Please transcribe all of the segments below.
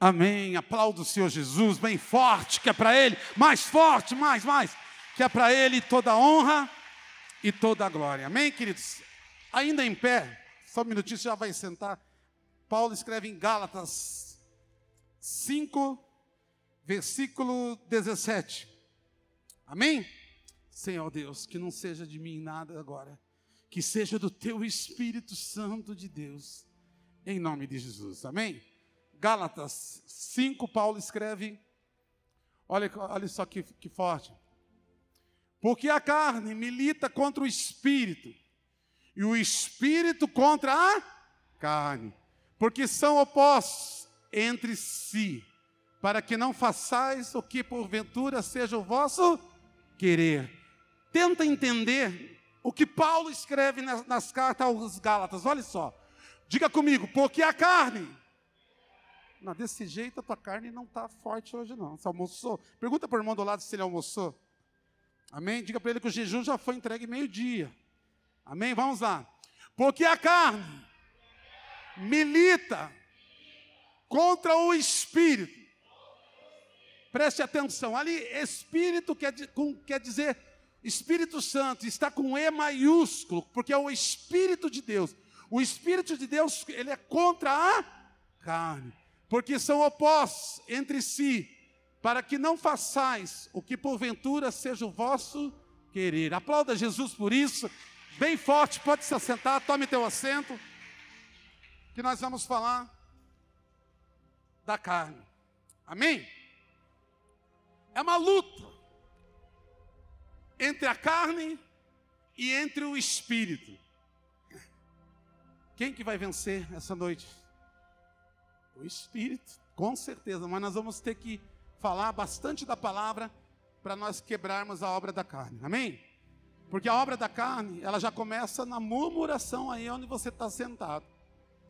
Amém. Aplauda o Senhor Jesus, bem forte, que é para Ele, mais forte, mais, mais, que é para Ele toda a honra e toda a glória. Amém, queridos? Ainda em pé, só um minutinho, já vai sentar. Paulo escreve em Gálatas 5, versículo 17. Amém? Senhor Deus, que não seja de mim nada agora, que seja do teu Espírito Santo de Deus, em nome de Jesus. Amém? Gálatas 5, Paulo escreve, olha, olha só que, que forte. Porque a carne milita contra o espírito, e o espírito contra a carne, porque são opostos entre si, para que não façais o que porventura seja o vosso querer. Tenta entender o que Paulo escreve nas, nas cartas aos Gálatas, olha só. Diga comigo, porque a carne. Não, desse jeito a tua carne não está forte hoje, não. Você almoçou? Pergunta para o irmão do lado se ele almoçou. Amém? Diga para ele que o jejum já foi entregue meio-dia. Amém? Vamos lá. Porque a carne milita contra o espírito. Preste atenção, ali espírito quer, quer dizer Espírito Santo, está com E maiúsculo, porque é o Espírito de Deus. O Espírito de Deus, ele é contra a carne, porque são opostos entre si para que não façais o que porventura seja o vosso querer. Aplauda Jesus por isso, bem forte, pode se assentar, tome teu assento, que nós vamos falar da carne. Amém? É uma luta entre a carne e entre o espírito. Quem que vai vencer essa noite? O espírito, com certeza, mas nós vamos ter que falar bastante da palavra para nós quebrarmos a obra da carne. Amém? Porque a obra da carne, ela já começa na murmuração aí onde você está sentado.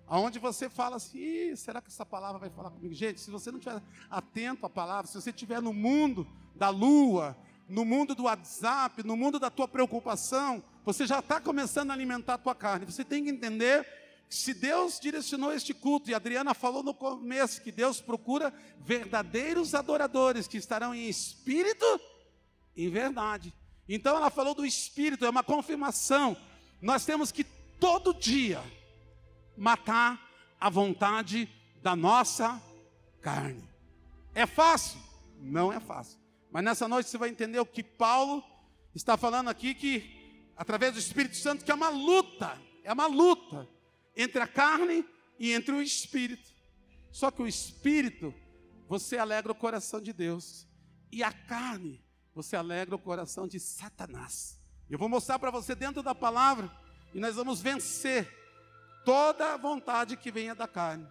Aonde você fala assim, será que essa palavra vai falar comigo? Gente, se você não estiver atento à palavra, se você estiver no mundo da lua, no mundo do WhatsApp, no mundo da tua preocupação, você já está começando a alimentar a tua carne. Você tem que entender se Deus direcionou este culto, e a Adriana falou no começo que Deus procura verdadeiros adoradores que estarão em espírito e em verdade. Então ela falou do espírito, é uma confirmação. Nós temos que todo dia matar a vontade da nossa carne. É fácil? Não é fácil. Mas nessa noite você vai entender o que Paulo está falando aqui que através do Espírito Santo que é uma luta, é uma luta entre a carne e entre o espírito. Só que o espírito, você alegra o coração de Deus, e a carne, você alegra o coração de Satanás. Eu vou mostrar para você dentro da palavra, e nós vamos vencer toda a vontade que venha da carne,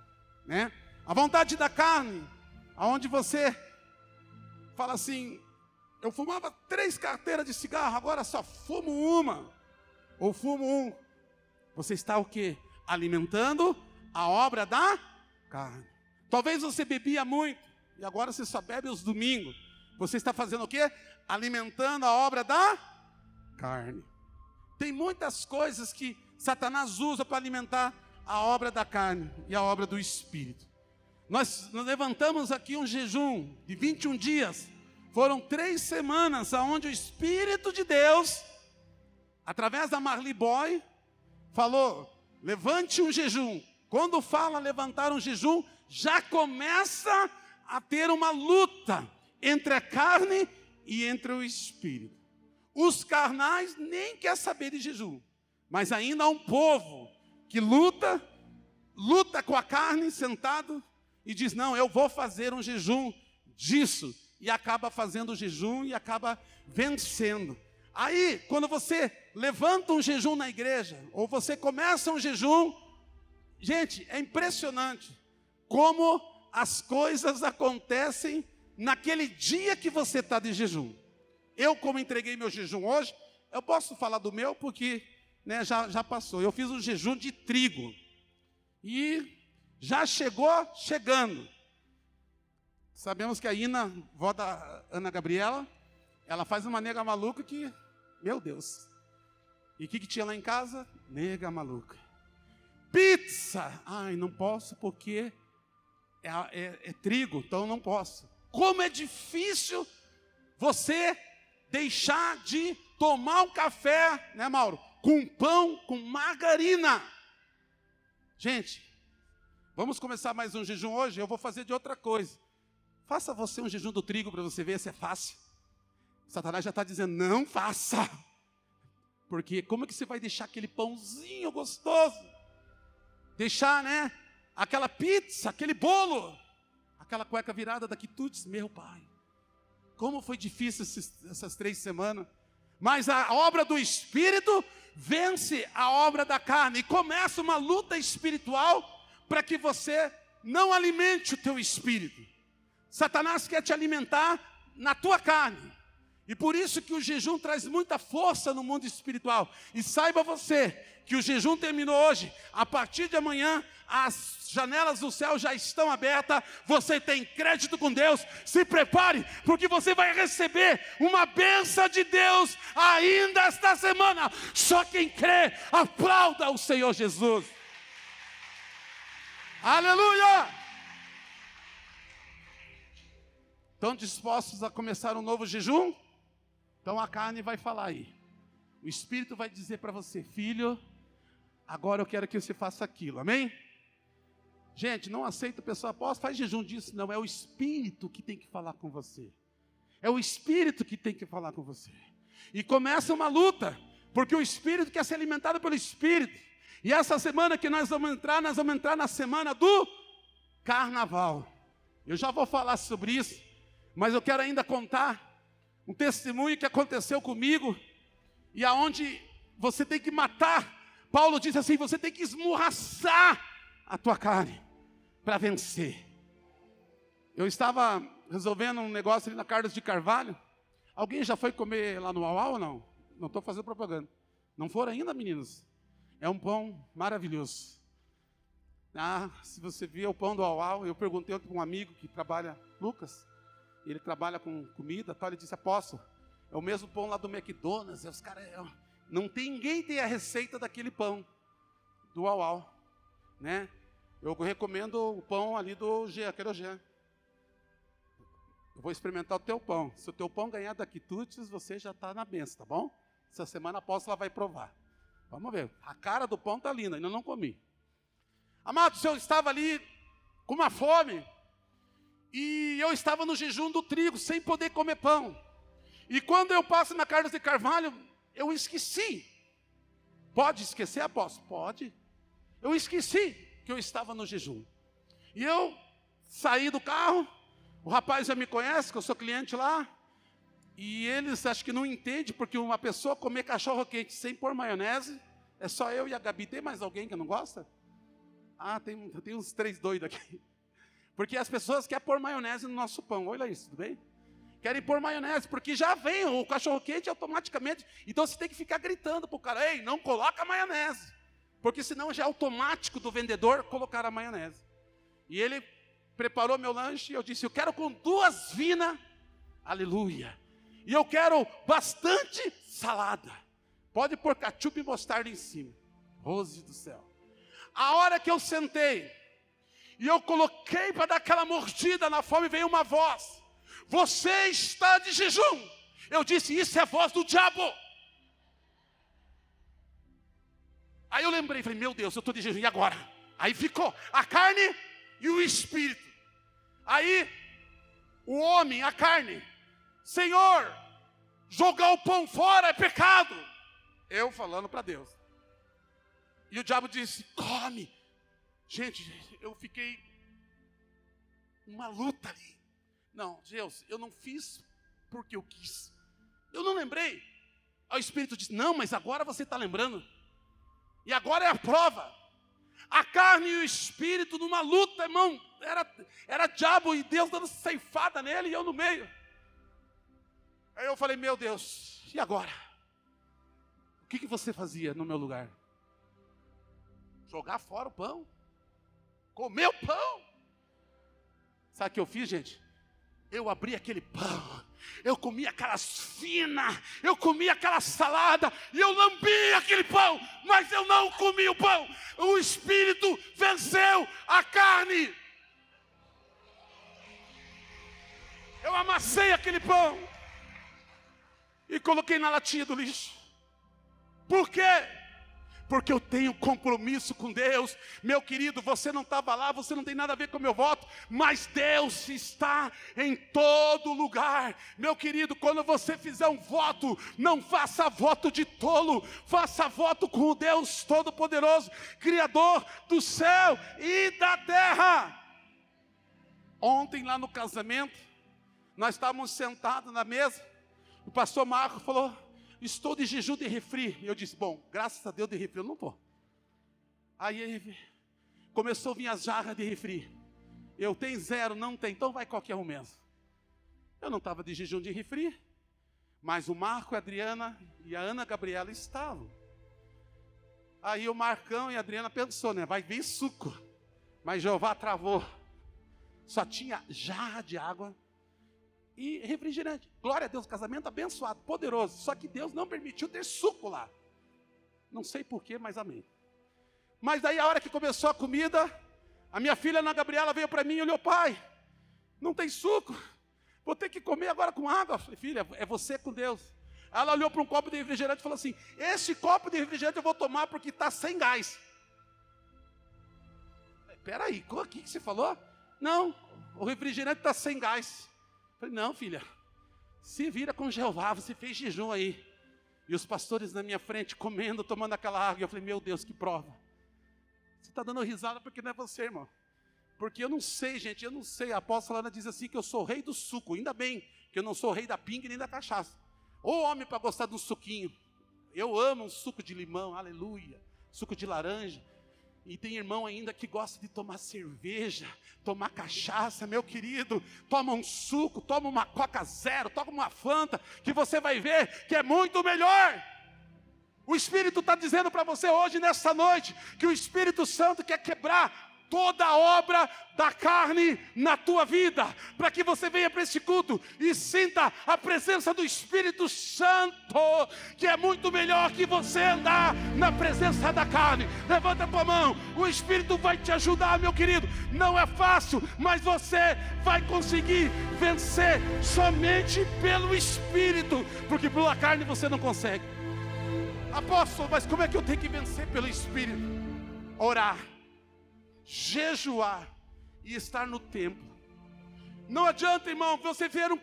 né? A vontade da carne, aonde você fala assim, eu fumava três carteiras de cigarro, agora só fumo uma, ou fumo um. Você está o quê? Alimentando a obra da carne. Talvez você bebia muito e agora você só bebe os domingos. Você está fazendo o quê? Alimentando a obra da carne. Tem muitas coisas que Satanás usa para alimentar a obra da carne e a obra do espírito. Nós, levantamos aqui um jejum de 21 dias. Foram três semanas onde o Espírito de Deus, através da Marley Boy, falou: levante um jejum. Quando fala levantar um jejum, já começa a ter uma luta entre a carne e entre o espírito. Os carnais nem quer saber de jejum, mas ainda há um povo que luta, luta com a carne sentado e diz: "Não, eu vou fazer um jejum disso" e acaba fazendo o jejum e acaba vencendo. Aí, quando você levanta um jejum na igreja, ou você começa um jejum, gente, é impressionante como as coisas acontecem naquele dia que você está de jejum. Eu, como entreguei meu jejum hoje, eu posso falar do meu porque né, já, já passou. Eu fiz um jejum de trigo. E já chegou chegando. Sabemos que a Ina, vó da Ana Gabriela, ela faz uma nega maluca que meu Deus. E o que, que tinha lá em casa? Nega maluca. Pizza! Ai, não posso porque é, é, é trigo, então não posso. Como é difícil você deixar de tomar um café, né, Mauro? Com pão, com margarina. Gente, vamos começar mais um jejum hoje? Eu vou fazer de outra coisa. Faça você um jejum do trigo para você ver se é fácil. Satanás já está dizendo: não faça. Porque como é que você vai deixar aquele pãozinho gostoso? Deixar, né? Aquela pizza, aquele bolo, aquela cueca virada da quitutes, meu pai. Como foi difícil esses, essas três semanas. Mas a obra do Espírito vence a obra da carne. E começa uma luta espiritual para que você não alimente o teu espírito. Satanás quer te alimentar na tua carne. E por isso que o jejum traz muita força no mundo espiritual. E saiba você que o jejum terminou hoje. A partir de amanhã, as janelas do céu já estão abertas. Você tem crédito com Deus. Se prepare, porque você vai receber uma benção de Deus ainda esta semana. Só quem crê, aplauda o Senhor Jesus. Aleluia! Estão dispostos a começar um novo jejum? Então a carne vai falar aí. O Espírito vai dizer para você, filho, agora eu quero que você faça aquilo, amém? Gente, não aceita o pessoal, apóstolo, faz jejum disso, não, é o Espírito que tem que falar com você. É o Espírito que tem que falar com você. E começa uma luta, porque o Espírito quer ser alimentado pelo Espírito. E essa semana que nós vamos entrar, nós vamos entrar na semana do Carnaval. Eu já vou falar sobre isso, mas eu quero ainda contar um testemunho que aconteceu comigo e aonde você tem que matar. Paulo diz assim: você tem que esmurraçar a tua carne para vencer. Eu estava resolvendo um negócio ali na Carlos de Carvalho. Alguém já foi comer lá no Uau ou não? Não estou fazendo propaganda. Não foram ainda, meninos? É um pão maravilhoso. Ah, se você viu o pão do Uau, eu perguntei para um amigo que trabalha, Lucas, ele trabalha com comida, tal, ele disse, apóstolo, é o mesmo pão lá do McDonald's, os caras, é, não tem ninguém tem a receita daquele pão, do Uau, né? Eu recomendo o pão ali do G, aquele G. Eu vou experimentar o teu pão. Se o teu pão ganhar da quitutes, você já está na benção, tá bom? Essa semana a apóstola vai provar. Vamos ver. A cara do pão está linda, ainda não comi. Amado, o senhor estava ali com uma fome. E eu estava no jejum do trigo, sem poder comer pão. E quando eu passo na Carlos de Carvalho, eu esqueci. Pode esquecer, apóstolo? Pode. Eu esqueci que eu estava no jejum. E eu saí do carro, o rapaz já me conhece, que eu sou cliente lá. E eles acho que não entendem, porque uma pessoa comer cachorro quente sem pôr maionese, é só eu e a Gabi. Tem mais alguém que não gosta? Ah, tem, tem uns três doidos aqui. Porque as pessoas querem pôr maionese no nosso pão. Olha isso, tudo bem? Querem pôr maionese, porque já vem o cachorro quente automaticamente. Então você tem que ficar gritando para o cara: ei, não coloca maionese. Porque senão já é automático do vendedor colocar a maionese. E ele preparou meu lanche e eu disse: eu quero com duas vinas, aleluia. E eu quero bastante salada. Pode pôr cachupa e mostarda em cima. Rose do céu. A hora que eu sentei, e eu coloquei para dar aquela mordida na fome, veio uma voz: Você está de jejum. Eu disse: Isso é a voz do diabo. Aí eu lembrei, falei: Meu Deus, eu estou de jejum, e agora? Aí ficou a carne e o espírito. Aí o homem, a carne, Senhor, jogar o pão fora é pecado. Eu falando para Deus. E o diabo disse: Come. Gente, eu fiquei uma luta ali. Não, Deus, eu não fiz porque eu quis. Eu não lembrei. Aí o Espírito disse: Não, mas agora você está lembrando. E agora é a prova. A carne e o Espírito numa luta, irmão. Era, era diabo e Deus dando ceifada nele e eu no meio. Aí eu falei: Meu Deus, e agora? O que, que você fazia no meu lugar? Jogar fora o pão? comeu pão. Sabe o que eu fiz, gente? Eu abri aquele pão, eu comi aquelas finas, eu comi aquela salada, e eu lambi aquele pão, mas eu não comi o pão. O espírito venceu a carne. Eu amassei aquele pão e coloquei na latinha do lixo. Por quê? Porque eu tenho compromisso com Deus. Meu querido, você não estava lá, você não tem nada a ver com o meu voto, mas Deus está em todo lugar. Meu querido, quando você fizer um voto, não faça voto de tolo, faça voto com o Deus Todo-Poderoso, Criador do céu e da terra. Ontem, lá no casamento, nós estávamos sentados na mesa, o pastor Marco falou: estou de jejum de refri. Eu disse, bom, graças a Deus de refri eu não estou. Aí começou a vir as jarras de refri. Eu tenho zero, não tem, então vai qualquer um mesmo. Eu não estava de jejum de refri, mas o Marco, a Adriana e a Ana Gabriela estavam. Aí o Marcão e a Adriana pensou, né? Vai vir suco. Mas Jeová travou. Só tinha jarra de água e refrigerante. Glória a Deus, casamento abençoado, poderoso. Só que Deus não permitiu ter suco lá. Não sei porquê, mas amém. Mas daí a hora que começou a comida, a minha filha Ana Gabriela veio para mim e olhou, pai, não tem suco. Vou ter que comer agora com água. Eu falei, filha, é você com Deus. Ela olhou para um copo de refrigerante e falou assim: Esse copo de refrigerante eu vou tomar porque está sem gás. Peraí, o que você falou? Não, o refrigerante está sem gás. Falei, não, filha, se vira com Jeová, você fez jejum aí. E os pastores na minha frente comendo, tomando aquela água. Eu falei, meu Deus, que prova. Você está dando risada porque não é você, irmão. Porque eu não sei, gente, eu não sei. A apóstola Ana diz assim que eu sou rei do suco. Ainda bem que eu não sou rei da pinga nem da cachaça. Ô homem para gostar de um suquinho. Eu amo um suco de limão, aleluia. Suco de laranja. E tem irmão ainda que gosta de tomar cerveja, tomar cachaça, meu querido. Toma um suco, toma uma Coca Zero, toma uma Fanta, que você vai ver que é muito melhor. O Espírito está dizendo para você hoje, nessa noite, que o Espírito Santo quer quebrar toda obra da carne na tua vida, para que você venha para este culto e sinta a presença do Espírito Santo, que é muito melhor que você andar na presença da carne. Levanta a tua mão, o Espírito vai te ajudar, meu querido. Não é fácil, mas você vai conseguir vencer somente pelo Espírito, porque pela carne você não consegue. Apóstolo, mas como é que eu tenho que vencer pelo Espírito? Orar jejuar e estar no templo. Não adianta, irmão, você ver um,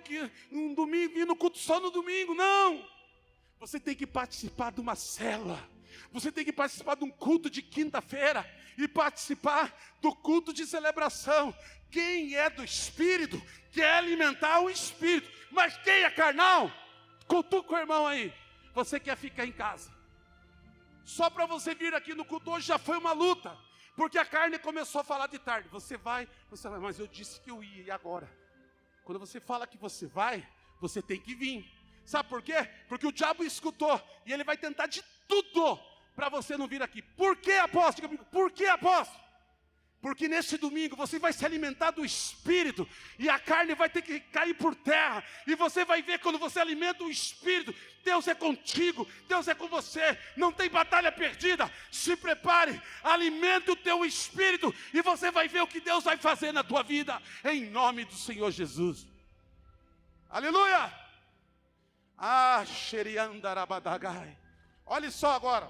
um domingo, vir no culto só no domingo, não. Você tem que participar de uma cela. Você tem que participar de um culto de quinta-feira e participar do culto de celebração. Quem é do Espírito quer alimentar o Espírito, mas quem é carnal, cutuca o irmão aí. Você quer ficar em casa. Só para você vir aqui no culto hoje já foi uma luta. Porque a carne começou a falar de tarde. Você vai, você vai, mas eu disse que eu ia, e agora? Quando você fala que você vai, você tem que vir. Sabe por quê? Porque o diabo escutou e ele vai tentar de tudo para você não vir aqui. Por que apóstolo? Por que apóstolo? Porque nesse domingo você vai se alimentar do Espírito e a carne vai ter que cair por terra. E você vai ver quando você alimenta o Espírito, Deus é contigo, Deus é com você, não tem batalha perdida. Se prepare, alimente o teu Espírito e você vai ver o que Deus vai fazer na tua vida, em nome do Senhor Jesus. Aleluia! Ah. Olhe só agora.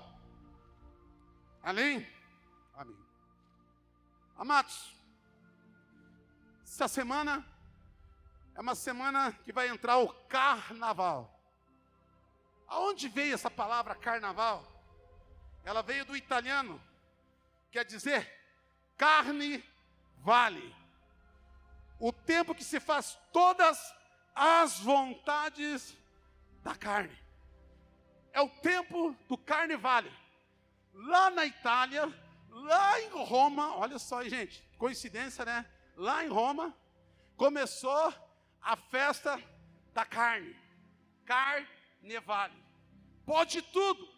Além. Amados, essa semana é uma semana que vai entrar o carnaval. Aonde veio essa palavra carnaval? Ela veio do italiano, quer dizer carne vale. O tempo que se faz todas as vontades da carne. É o tempo do carne vale. Lá na Itália, lá em Roma, olha só, gente, coincidência, né? Lá em Roma, começou a festa da carne, carnevale. Pode tudo.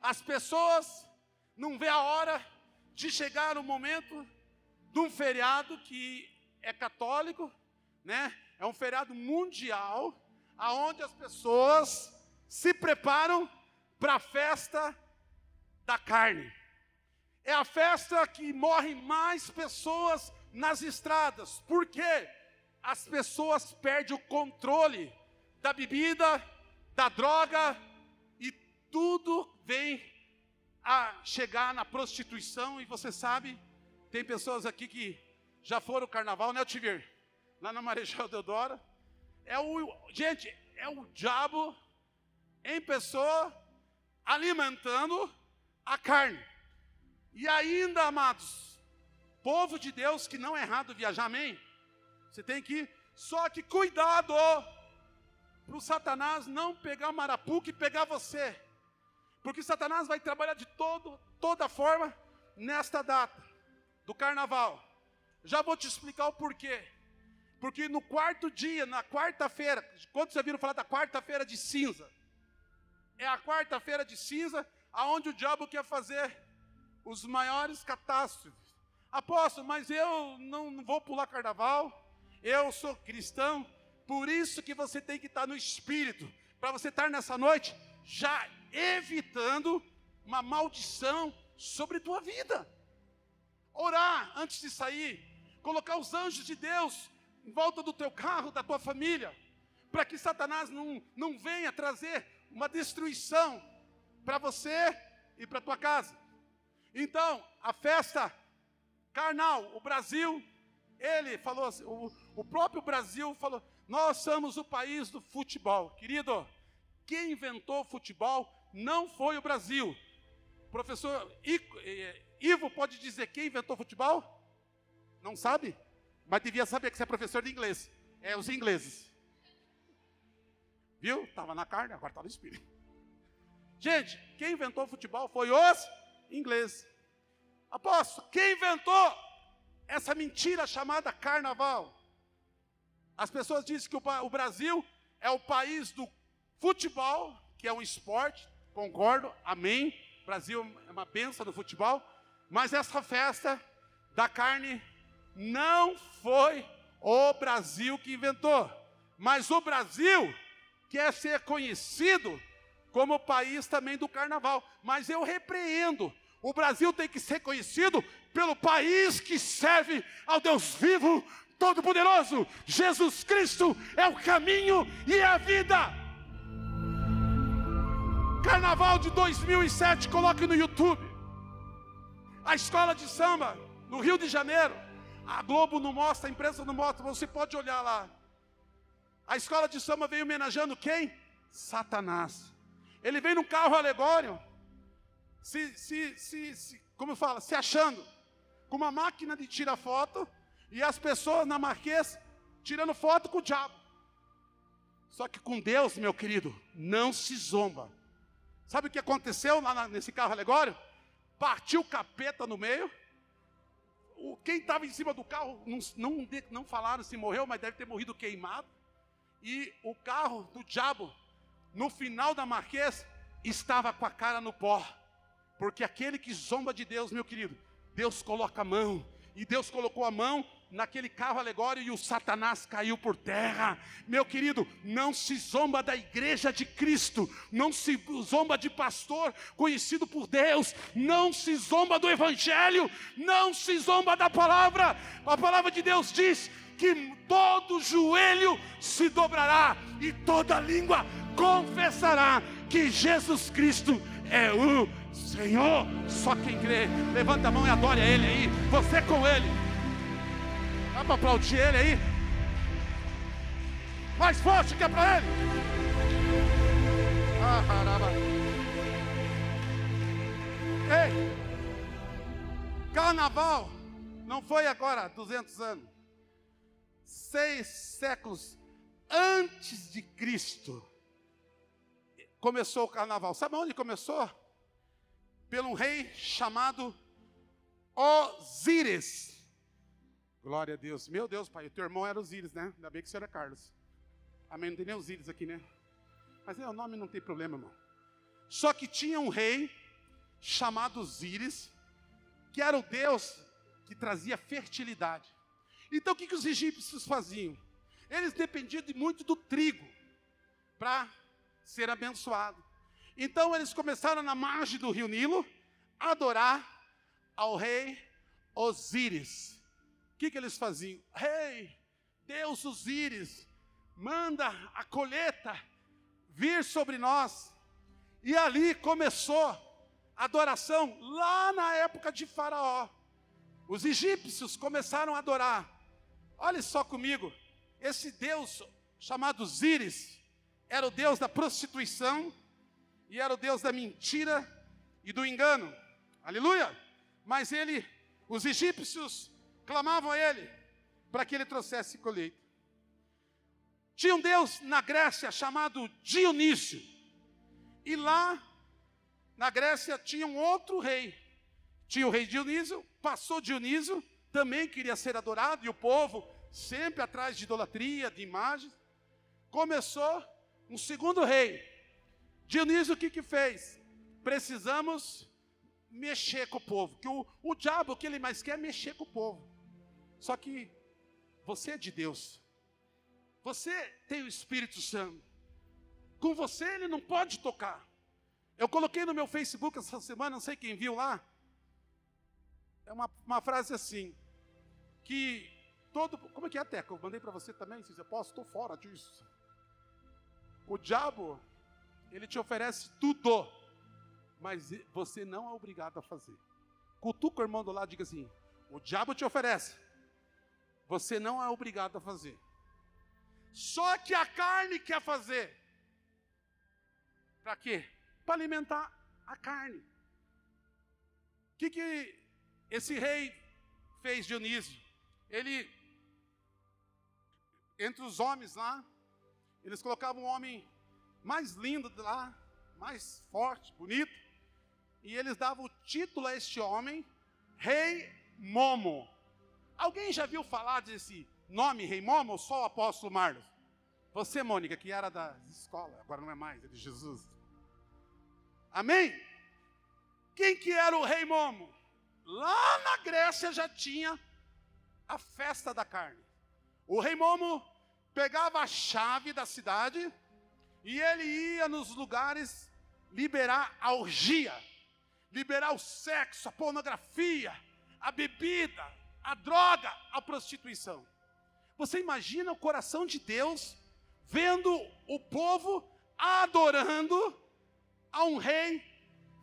As pessoas não vê a hora de chegar o momento de um feriado que é católico, né? É um feriado mundial, aonde as pessoas se preparam para a festa da carne. É a festa que morrem mais pessoas nas estradas. Por quê? as pessoas perdem o controle da bebida, da droga, e tudo vem a chegar na prostituição. E você sabe, tem pessoas aqui que já foram ao carnaval, né, Tiver? Lá na Marechal Deodoro. É o, gente, é o diabo em pessoa alimentando a carne. E ainda, amados, povo de Deus que não é errado viajar, amém? Você tem que ir, só que cuidado para o Satanás não pegar marapuca e pegar você. Porque Satanás vai trabalhar de todo, toda forma nesta data do carnaval. Já vou te explicar o porquê. Porque no quarto dia, na quarta-feira, quando você viram falar da quarta-feira de cinza? É a quarta-feira de cinza, aonde o diabo quer fazer os maiores catástrofes. Apóstolo, mas eu não, não vou pular carnaval, eu sou cristão, por isso que você tem que estar no espírito, para você estar nessa noite já evitando uma maldição sobre tua vida. Orar antes de sair, colocar os anjos de Deus em volta do teu carro, da tua família, para que Satanás não, não venha trazer uma destruição para você e para tua casa. Então, a festa carnal, o Brasil, ele falou assim, o, o próprio Brasil falou, nós somos o país do futebol. Querido, quem inventou o futebol não foi o Brasil. professor eh, Ivo pode dizer quem inventou o futebol? Não sabe? Mas devia saber que você é professor de inglês. É os ingleses. Viu? Estava na carne, agora está no espírito. Gente, quem inventou o futebol foi os ingleses. Apóstolo, quem inventou essa mentira chamada carnaval? As pessoas dizem que o Brasil é o país do futebol, que é um esporte, concordo, amém. O Brasil é uma benção do futebol, mas essa festa da carne não foi o Brasil que inventou, mas o Brasil quer ser conhecido como o país também do carnaval. Mas eu repreendo. O Brasil tem que ser conhecido pelo país que serve ao Deus vivo, todo-poderoso. Jesus Cristo é o caminho e a vida. Carnaval de 2007, coloque no YouTube. A escola de samba no Rio de Janeiro a Globo não mostra, a imprensa não mostra, você pode olhar lá. A escola de samba veio homenageando quem? Satanás. Ele veio num carro alegório, se, se, se, se, como fala, se achando, com uma máquina de tirar foto, e as pessoas na Marquês tirando foto com o diabo. Só que com Deus, meu querido, não se zomba. Sabe o que aconteceu lá nesse carro alegório? Partiu o capeta no meio, o, quem estava em cima do carro, não, não, não falaram se morreu, mas deve ter morrido queimado. E o carro do diabo, no final da marquês, estava com a cara no pó. Porque aquele que zomba de Deus, meu querido, Deus coloca a mão. E Deus colocou a mão naquele carro alegório e o Satanás caiu por terra. Meu querido, não se zomba da igreja de Cristo, não se zomba de pastor conhecido por Deus, não se zomba do evangelho, não se zomba da palavra. A palavra de Deus diz que todo joelho se dobrará e toda língua confessará que Jesus Cristo é o Senhor. Só quem crê, levanta a mão e adore a Ele aí, você com Ele. Dá para aplaudir ele aí? Mais forte que é para ele. Ah, caramba. Ei, carnaval não foi agora 200 anos. Seis séculos antes de Cristo começou o carnaval. Sabe onde começou? Pelo um rei chamado Osíris. Glória a Deus. Meu Deus, pai, o teu irmão era Osíris, né? Ainda bem que você era Carlos. Amém? Não tem nem Osíris aqui, né? Mas é, o nome não tem problema, irmão. Só que tinha um rei chamado Osíris, que era o Deus que trazia fertilidade. Então o que, que os egípcios faziam? Eles dependiam de muito do trigo para ser abençoado. Então eles começaram na margem do rio Nilo adorar ao rei Osíris. O que, que eles faziam? Rei, hey, Deus Osíris manda a colheita vir sobre nós. E ali começou a adoração, lá na época de Faraó. Os egípcios começaram a adorar. Olhe só comigo, esse Deus chamado Zíris era o Deus da prostituição e era o Deus da mentira e do engano. Aleluia! Mas ele, os egípcios clamavam a ele para que ele trouxesse colheita. Tinha um Deus na Grécia chamado Dionísio. E lá na Grécia tinha um outro rei. Tinha o rei Dionísio, passou Dionísio, também queria ser adorado, e o povo sempre atrás de idolatria, de imagens. Começou um segundo rei. Dionísio o que que fez? Precisamos mexer com o povo, que o, o diabo o que ele mais quer é mexer com o povo. Só que você é de Deus. Você tem o Espírito Santo. Com você ele não pode tocar. Eu coloquei no meu Facebook essa semana, não sei quem viu lá. É uma, uma frase assim: que todo. Como é que é, Teca? Eu mandei para você também, se você posso, estou fora disso. O diabo, ele te oferece tudo, mas você não é obrigado a fazer. Cutuca o irmão do lado e diga assim: o diabo te oferece, você não é obrigado a fazer. Só que a carne quer fazer. Para quê? Para alimentar a carne. O que, que esse rei fez, Dionísio? Ele, entre os homens lá, eles colocavam um homem mais lindo de lá, mais forte, bonito, e eles davam o título a este homem, Rei Momo. Alguém já viu falar desse nome Rei Momo ou só o apóstolo Marlos? Você, Mônica, que era da escola, agora não é mais, é de Jesus. Amém? Quem que era o Rei Momo? Lá na Grécia já tinha a festa da carne. O Rei Momo pegava a chave da cidade e ele ia nos lugares liberar a orgia, liberar o sexo, a pornografia, a bebida, a droga, a prostituição. Você imagina o coração de Deus vendo o povo adorando a um rei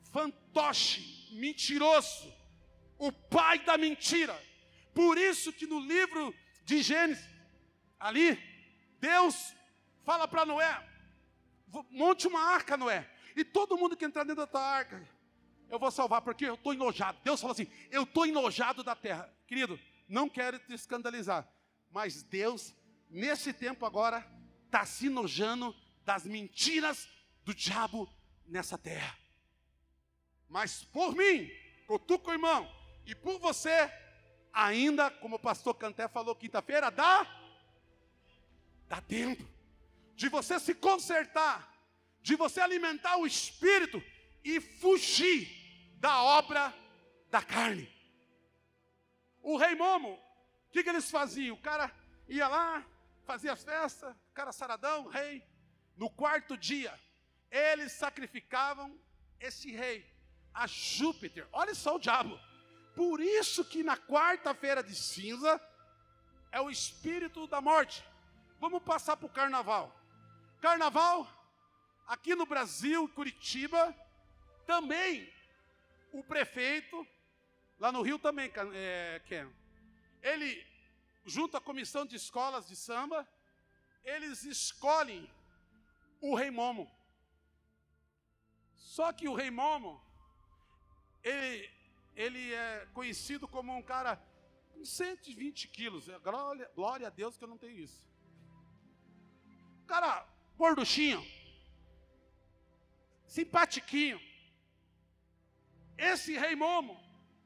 fantoche, mentiroso, o pai da mentira. Por isso que no livro de Gênesis, ali, Deus fala para Noé: monte uma arca, Noé, e todo mundo que entrar dentro da tua arca, eu vou salvar, porque eu estou enojado. Deus fala assim: eu estou enojado da terra. Querido, não quero te escandalizar, mas Deus, nesse tempo agora, está se enojando das mentiras do diabo nessa terra. Mas por mim, cutuca o irmão, e por você, ainda, como o pastor Canté falou quinta-feira, dá Dá tempo de você se consertar, de você alimentar o espírito e fugir da obra da carne. O rei Momo, o que, que eles faziam? O cara ia lá, fazia as festas, o cara saradão, rei. No quarto dia, eles sacrificavam esse rei a Júpiter. Olha só o diabo. Por isso que na quarta-feira de cinza é o espírito da morte. Vamos passar para o carnaval. Carnaval, aqui no Brasil, Curitiba, também o prefeito, lá no Rio também, é, Ken, ele, junto à comissão de escolas de samba, eles escolhem o Rei Momo. Só que o Rei Momo, ele, ele é conhecido como um cara com 120 quilos. Glória, glória a Deus que eu não tenho isso cara gorduchinho, simpatiquinho. Esse rei Momo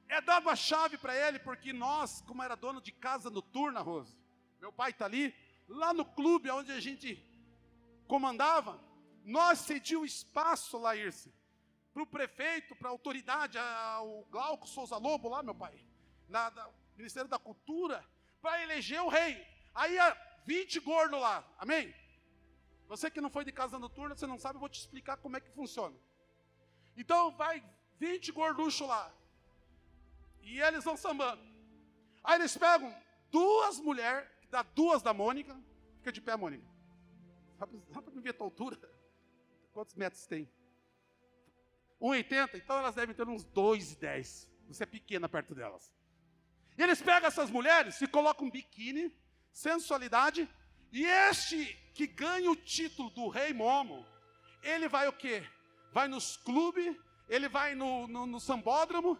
é dado a chave para ele, porque nós, como era dono de casa noturna, Rose, meu pai está ali, lá no clube onde a gente comandava, nós cedíamos espaço lá, Irce, para o prefeito, para a autoridade, o Glauco Souza Lobo lá, meu pai, na, Ministério da Cultura, para eleger o rei. Aí ia 20 gordos lá, amém? Você que não foi de casa noturna, você não sabe, eu vou te explicar como é que funciona. Então vai 20 gorduchos lá. E eles vão sambando. Aí eles pegam duas mulheres, dá duas da Mônica. Fica de pé, Mônica. Só para me ver a tua altura. Quantos metros tem? 1,80? Então elas devem ter uns 2,10. Você é pequena perto delas. E eles pegam essas mulheres e colocam um biquíni, sensualidade, e este que ganha o título do rei Momo, ele vai o quê? Vai nos clubes, ele vai no, no, no sambódromo,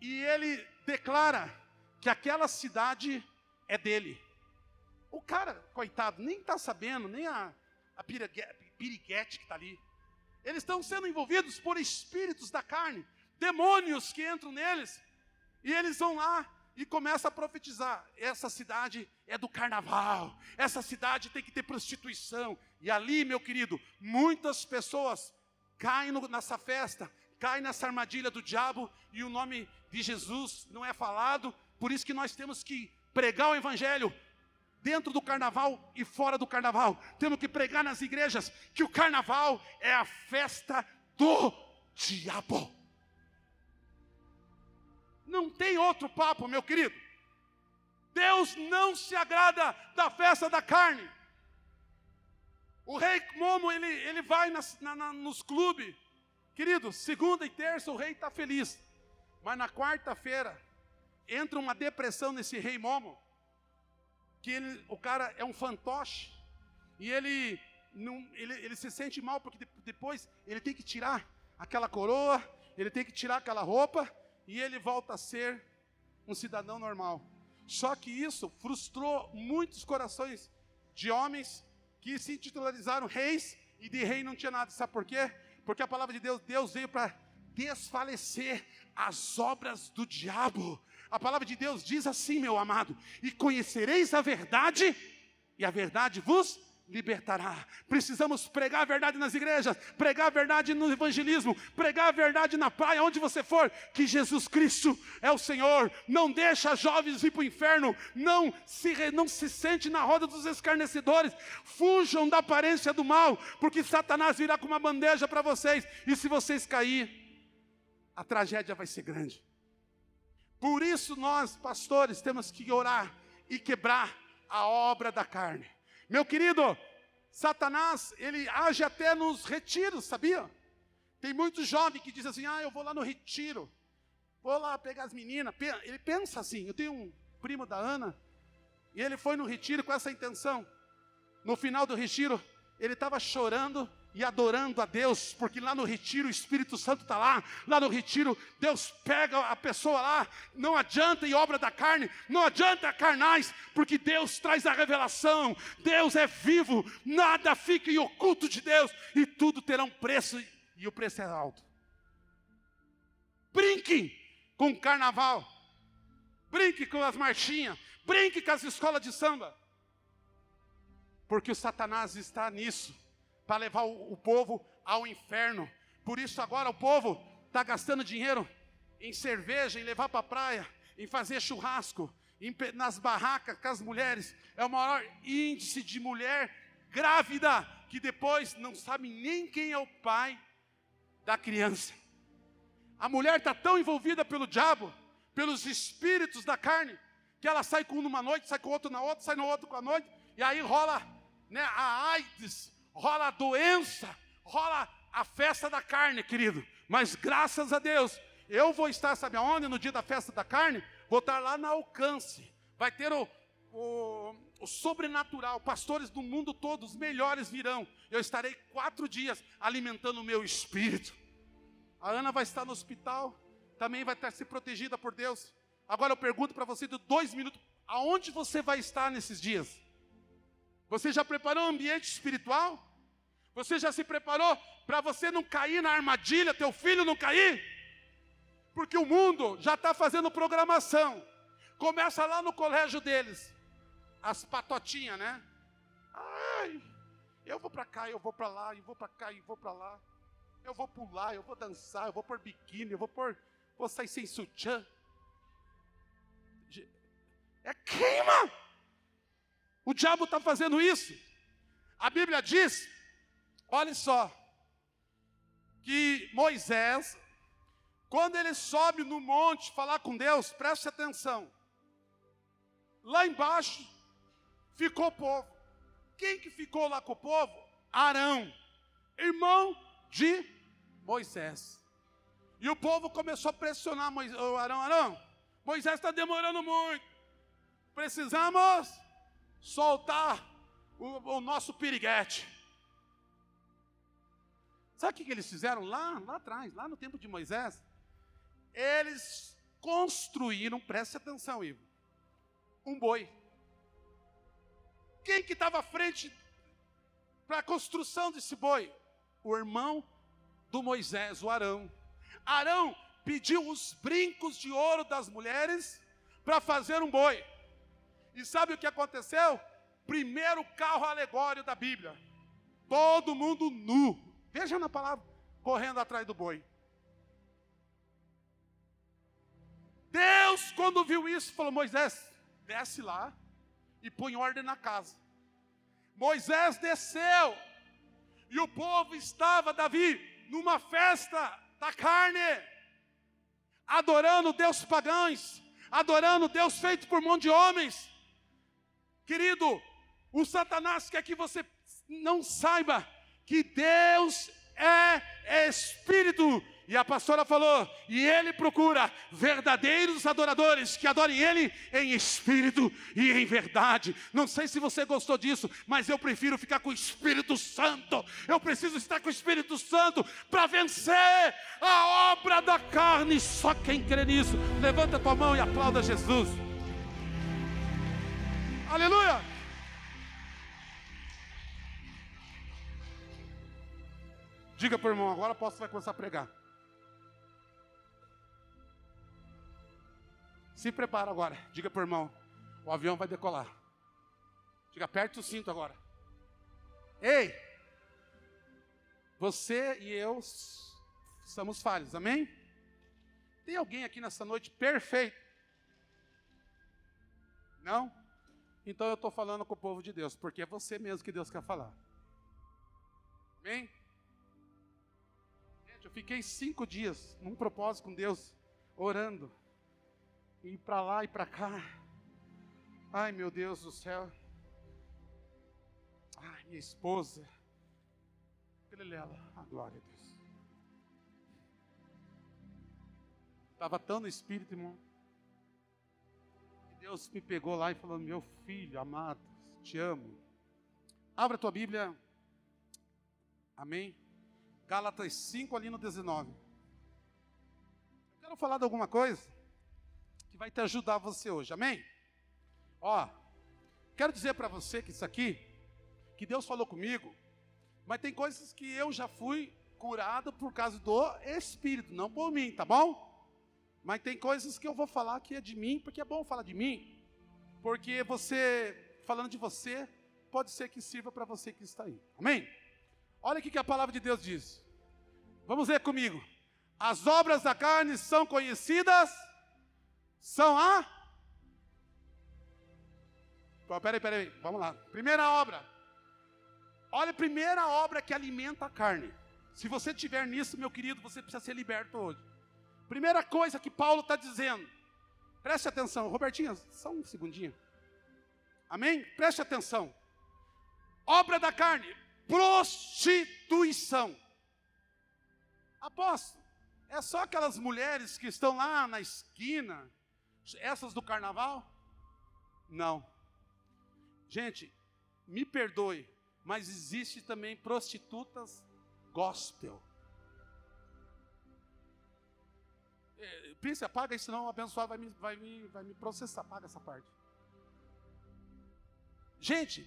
e ele declara que aquela cidade é dele. O cara, coitado, nem está sabendo, nem a, a piriguete que está ali. Eles estão sendo envolvidos por espíritos da carne, demônios que entram neles, e eles vão lá e começam a profetizar: essa cidade é do carnaval, essa cidade tem que ter prostituição. E ali, meu querido, muitas pessoas caem no, nessa festa, caem nessa armadilha do diabo, e o nome de Jesus não é falado, por isso que nós temos que pregar o evangelho dentro do carnaval e fora do carnaval. Temos que pregar nas igrejas que o carnaval é a festa do diabo. Não tem outro papo, meu querido. Deus não se agrada da festa da carne. O rei Momo, ele, ele vai nas, na, na, nos clubes. Querido, segunda e terça o rei está feliz. Mas na quarta-feira, entra uma depressão nesse rei Momo que ele, o cara é um fantoche e ele, não, ele, ele se sente mal porque depois ele tem que tirar aquela coroa, ele tem que tirar aquela roupa e ele volta a ser um cidadão normal. Só que isso frustrou muitos corações de homens que se titularizaram reis e de rei não tinha nada. Sabe por quê? Porque a palavra de Deus, Deus veio para desfalecer as obras do diabo. A palavra de Deus diz assim, meu amado: e conhecereis a verdade, e a verdade vos libertará. Precisamos pregar a verdade nas igrejas, pregar a verdade no evangelismo, pregar a verdade na praia, onde você for, que Jesus Cristo é o Senhor. Não deixa jovens ir para o inferno, não se, não se sente na roda dos escarnecedores. Fujam da aparência do mal, porque Satanás virá com uma bandeja para vocês, e se vocês cair, a tragédia vai ser grande. Por isso nós, pastores, temos que orar e quebrar a obra da carne. Meu querido, Satanás, ele age até nos retiros, sabia? Tem muitos jovens que dizem assim: ah, eu vou lá no retiro, vou lá pegar as meninas. Ele pensa assim. Eu tenho um primo da Ana, e ele foi no retiro com essa intenção. No final do retiro, ele estava chorando e adorando a Deus, porque lá no retiro o Espírito Santo está lá, lá no retiro Deus pega a pessoa lá, não adianta em obra da carne, não adianta carnais, porque Deus traz a revelação, Deus é vivo, nada fica em oculto de Deus, e tudo terá um preço, e o preço é alto. Brinque com o carnaval, brinque com as marchinhas, brinque com as escolas de samba, porque o Satanás está nisso para levar o, o povo ao inferno. Por isso agora o povo está gastando dinheiro em cerveja, em levar para a praia, em fazer churrasco, em, nas barracas com as mulheres. É o maior índice de mulher grávida que depois não sabe nem quem é o pai da criança. A mulher está tão envolvida pelo diabo, pelos espíritos da carne, que ela sai com um numa noite, sai com outro na outra, sai no outro com a noite, e aí rola né, a AIDS, rola a doença, rola a festa da carne, querido. Mas graças a Deus, eu vou estar, sabe aonde? No dia da festa da carne, vou estar lá na alcance. Vai ter o, o, o sobrenatural. Pastores do mundo todo, os melhores virão. Eu estarei quatro dias alimentando o meu espírito. A Ana vai estar no hospital, também vai estar se protegida por Deus. Agora eu pergunto para você de dois minutos: aonde você vai estar nesses dias? Você já preparou o ambiente espiritual? Você já se preparou para você não cair na armadilha, teu filho não cair? Porque o mundo já está fazendo programação. Começa lá no colégio deles. As patotinhas, né? Ai, eu vou para cá, eu vou para lá, eu vou para cá, eu vou para lá. Eu vou pular, eu vou dançar, eu vou pôr biquíni, eu vou pôr, vou sair sem sutiã. É queima! O diabo está fazendo isso. A Bíblia diz, olha só, que Moisés, quando ele sobe no monte falar com Deus, preste atenção. Lá embaixo ficou o povo. Quem que ficou lá com o povo? Arão, irmão de Moisés. E o povo começou a pressionar Moisés, Arão, Arão, Moisés está demorando muito. Precisamos soltar o, o nosso piriguete. Sabe o que, eles fizeram lá, lá atrás, lá no tempo de Moisés? Eles construíram, preste atenção, Ivo, um boi. Quem que estava à frente para a construção desse boi? O irmão do Moisés, o Arão. Arão pediu os brincos de ouro das mulheres para fazer um boi. E sabe o que aconteceu? Primeiro carro alegório da Bíblia. Todo mundo nu. Veja na palavra, correndo atrás do boi. Deus, quando viu isso, falou: Moisés, desce lá e põe ordem na casa. Moisés desceu, e o povo estava, Davi, numa festa da carne, adorando Deus pagãos, adorando Deus feito por mão de homens. Querido, o Satanás quer que você não saiba que Deus é Espírito e a pastora falou: e ele procura verdadeiros adoradores que adorem ele em espírito e em verdade. Não sei se você gostou disso, mas eu prefiro ficar com o Espírito Santo. Eu preciso estar com o Espírito Santo para vencer a obra da carne. Só quem crê nisso, levanta tua mão e aplauda Jesus. Aleluia! Diga para o irmão, agora posso vai começar a pregar. Se prepara agora. Diga para o irmão: o avião vai decolar. Diga, aperte o cinto agora. Ei! Você e eu somos falhos, amém? Tem alguém aqui nessa noite perfeito? Não? Então eu estou falando com o povo de Deus, porque é você mesmo que Deus quer falar. Amém? Gente, eu fiquei cinco dias num propósito com Deus, orando ir para lá e para cá. Ai, meu Deus do céu. Ai, minha esposa. Lela, a glória a Deus. Estava tão no espírito, irmão. Deus me pegou lá e falou: Meu filho amado, te amo. Abra a tua Bíblia. Amém. Gálatas 5, ali no 19. quero falar de alguma coisa que vai te ajudar você hoje, amém? Ó, quero dizer para você que isso aqui, que Deus falou comigo, mas tem coisas que eu já fui curado por causa do Espírito, não por mim, tá bom? Mas tem coisas que eu vou falar que é de mim, porque é bom falar de mim, porque você, falando de você, pode ser que sirva para você que está aí, amém? Olha o que a palavra de Deus diz. Vamos ver comigo. As obras da carne são conhecidas são a. Peraí, peraí, vamos lá. Primeira obra. Olha a primeira obra que alimenta a carne. Se você tiver nisso, meu querido, você precisa ser liberto hoje. Primeira coisa que Paulo está dizendo. Preste atenção, Robertinho, só um segundinho. Amém? Preste atenção. Obra da carne, prostituição. Apóstolo, é só aquelas mulheres que estão lá na esquina, essas do carnaval? Não. Gente, me perdoe, mas existe também prostitutas gospel. É, Príncipe, apaga isso não, o abençoado vai me, vai, me, vai me processar, apaga essa parte. Gente,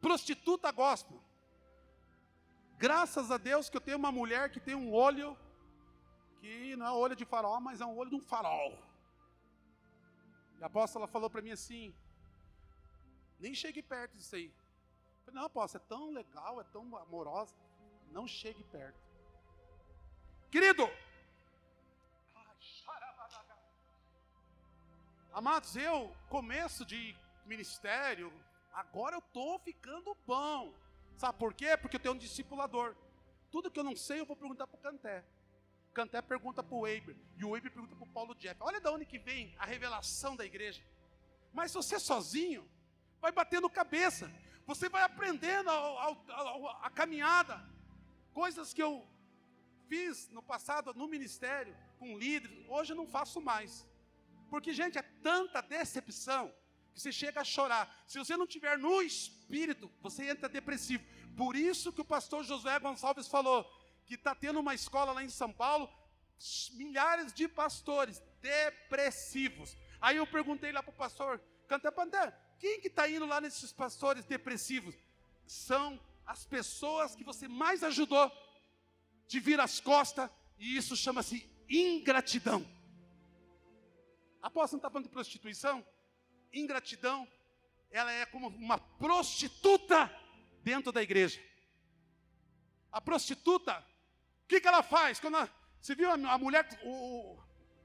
prostituta gospel. Graças a Deus que eu tenho uma mulher que tem um olho que não é olho de farol, mas é um olho de um farol. E a apóstola falou para mim assim: nem chegue perto disso aí. Eu falei, não, apóstola, é tão legal, é tão amorosa. Não chegue perto. Querido, amados, eu, começo de ministério, agora eu estou ficando bom. Sabe por quê? Porque eu tenho um discipulador. Tudo que eu não sei, eu vou perguntar para o Canté. Canté pergunta para o Weber, e o Weber pergunta para o Paulo Jeff. Olha de onde que vem a revelação da igreja. Mas você sozinho, vai batendo cabeça, você vai aprendendo a, a, a caminhada. Coisas que eu fiz no passado no ministério, com líderes, hoje eu não faço mais. Porque, gente, é tanta decepção que você chega a chorar. Se você não tiver no espírito, você entra depressivo. Por isso que o pastor José Gonçalves falou que está tendo uma escola lá em São Paulo, milhares de pastores depressivos. Aí eu perguntei lá para o pastor Cantapandã, quem que está indo lá nesses pastores depressivos? São as pessoas que você mais ajudou de vir as costas, e isso chama-se ingratidão. Apóstolo não está falando de prostituição? Ingratidão, ela é como uma prostituta dentro da igreja. A prostituta, o que, que ela faz? Quando ela, você viu a, a mulher,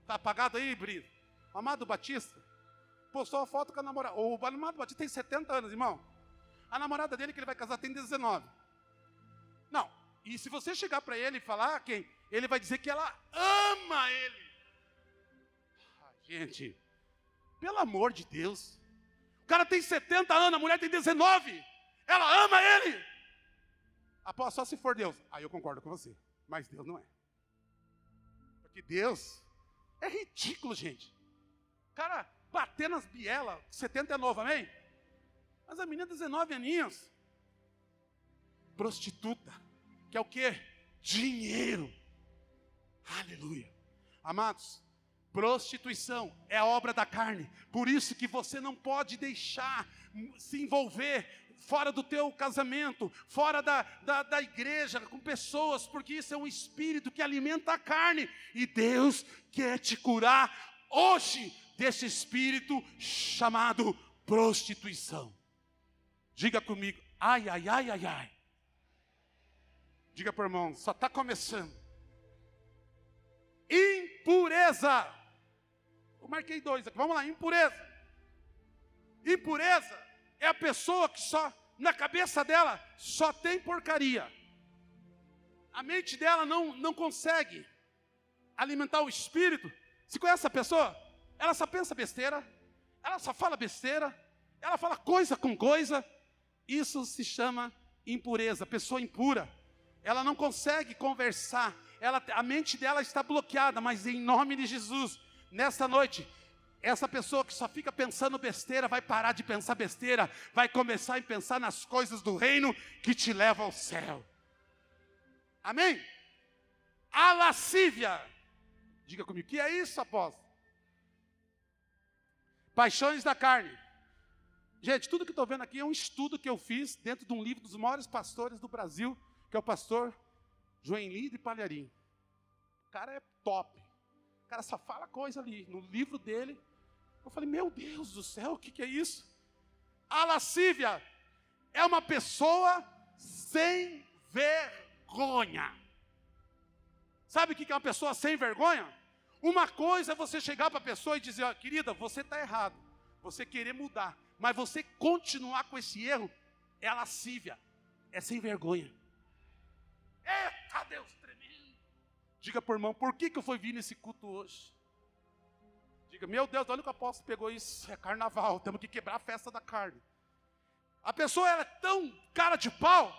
está apagado aí, Brito? Amado Batista, postou a foto com a namorada. O Amado Batista tem 70 anos, irmão. A namorada dele, que ele vai casar, tem 19. Não, e se você chegar para ele e falar quem, ele vai dizer que ela ama ele. Gente, pelo amor de Deus. O cara tem 70 anos, a mulher tem 19. Ela ama ele. Após só se for Deus. Aí eu concordo com você. Mas Deus não é. Porque Deus é ridículo, gente. O cara bater nas bielas, 70 é novo, amém? Mas a menina 19 aninhos. Prostituta. Que é o que? Dinheiro. Aleluia. Amados, prostituição é obra da carne. Por isso que você não pode deixar se envolver fora do teu casamento, fora da, da, da, igreja, com pessoas, porque isso é um espírito que alimenta a carne. E Deus quer te curar hoje desse espírito chamado prostituição. Diga comigo, ai, ai, ai, ai, ai. Diga para o irmão, só está começando. Impureza. Eu marquei dois aqui. Vamos lá, impureza. Impureza é a pessoa que só, na cabeça dela, só tem porcaria. A mente dela não, não consegue alimentar o espírito. Se conhece essa pessoa? Ela só pensa besteira, ela só fala besteira, ela fala coisa com coisa. Isso se chama impureza, pessoa impura ela não consegue conversar, ela, a mente dela está bloqueada, mas em nome de Jesus, nessa noite, essa pessoa que só fica pensando besteira vai parar de pensar besteira, vai começar a pensar nas coisas do reino que te leva ao céu. Amém? A lascívia. Diga comigo, que é isso, apóstolo? Paixões da carne. Gente, tudo que estou vendo aqui é um estudo que eu fiz dentro de um livro dos maiores pastores do Brasil, que é o pastor Joenli de Palharim. O cara é top. Cara só fala coisa ali. No livro dele, eu falei, meu Deus do céu, o que, que é isso? A lascívia é uma pessoa sem vergonha. Sabe o que é uma pessoa sem vergonha? Uma coisa é você chegar para a pessoa e dizer, oh, querida, você está errado. Você querer mudar. Mas você continuar com esse erro é lascívia. É sem vergonha. Eita Deus. Diga por irmão, por que, que eu fui vir nesse culto hoje? Diga, meu Deus, olha o que o apóstolo pegou isso. É carnaval, temos que quebrar a festa da carne. A pessoa ela é tão cara de pau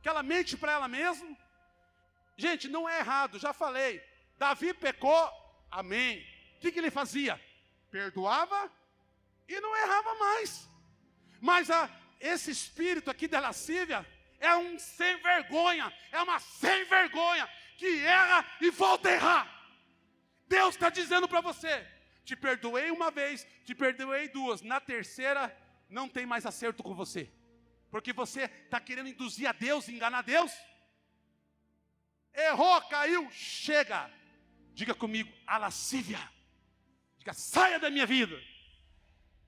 que ela mente para ela mesma. Gente, não é errado, já falei. Davi pecou, amém. O que, que ele fazia? Perdoava e não errava mais. Mas a, esse espírito aqui da lascívia é um sem vergonha, é uma sem vergonha que erra e volta a errar. Deus está dizendo para você: te perdoei uma vez, te perdoei duas, na terceira não tem mais acerto com você, porque você está querendo induzir a Deus, enganar Deus. Errou, caiu, chega. Diga comigo, a lascívia. Diga, saia da minha vida.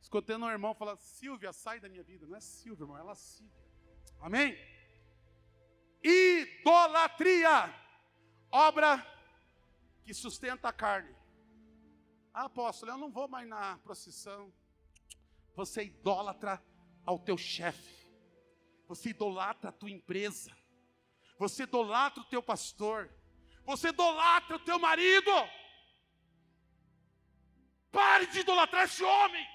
Escutando um irmão falar, Silvia, sai da minha vida. Não é Silvia, irmão, é lascívia. Amém? Idolatria, obra que sustenta a carne. Ah, apóstolo, eu não vou mais na procissão. Você idolatra ao teu chefe. Você idolatra a tua empresa. Você idolatra o teu pastor. Você idolatra o teu marido. Pare de idolatrar esse homem.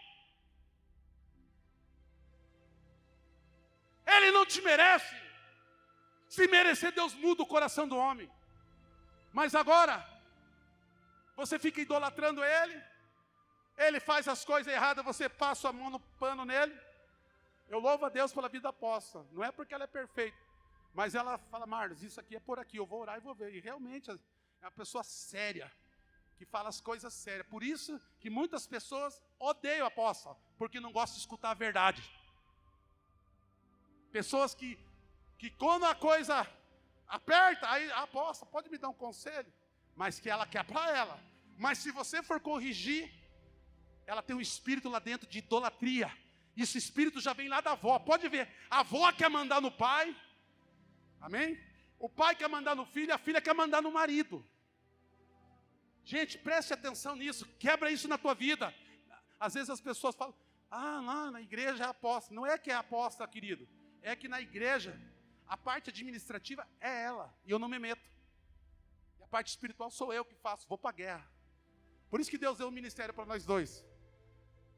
não te merece. Se merecer, Deus muda o coração do homem. Mas agora, você fica idolatrando ele, ele faz as coisas erradas, você passa a mão no pano nele. Eu louvo a Deus pela vida apóstola, não é porque ela é perfeita, mas ela fala, Marlos, isso aqui é por aqui, eu vou orar e vou ver. E realmente é uma pessoa séria, que fala as coisas sérias. Por isso que muitas pessoas odeiam a apóstola, porque não gostam de escutar a verdade. Pessoas que, que quando a coisa aperta, aí a apóstola pode me dar um conselho, mas que ela quer para ela. Mas se você for corrigir, ela tem um espírito lá dentro de idolatria. Esse espírito já vem lá da avó. Pode ver, a avó quer mandar no pai. Amém? O pai quer mandar no filho, a filha quer mandar no marido. Gente, preste atenção nisso, quebra isso na tua vida. Às vezes as pessoas falam, ah, lá na igreja é aposta. Não é que é aposta, querido. É que na igreja, a parte administrativa é ela, e eu não me meto. E a parte espiritual sou eu que faço, vou para a guerra. Por isso que Deus deu o um ministério para nós dois.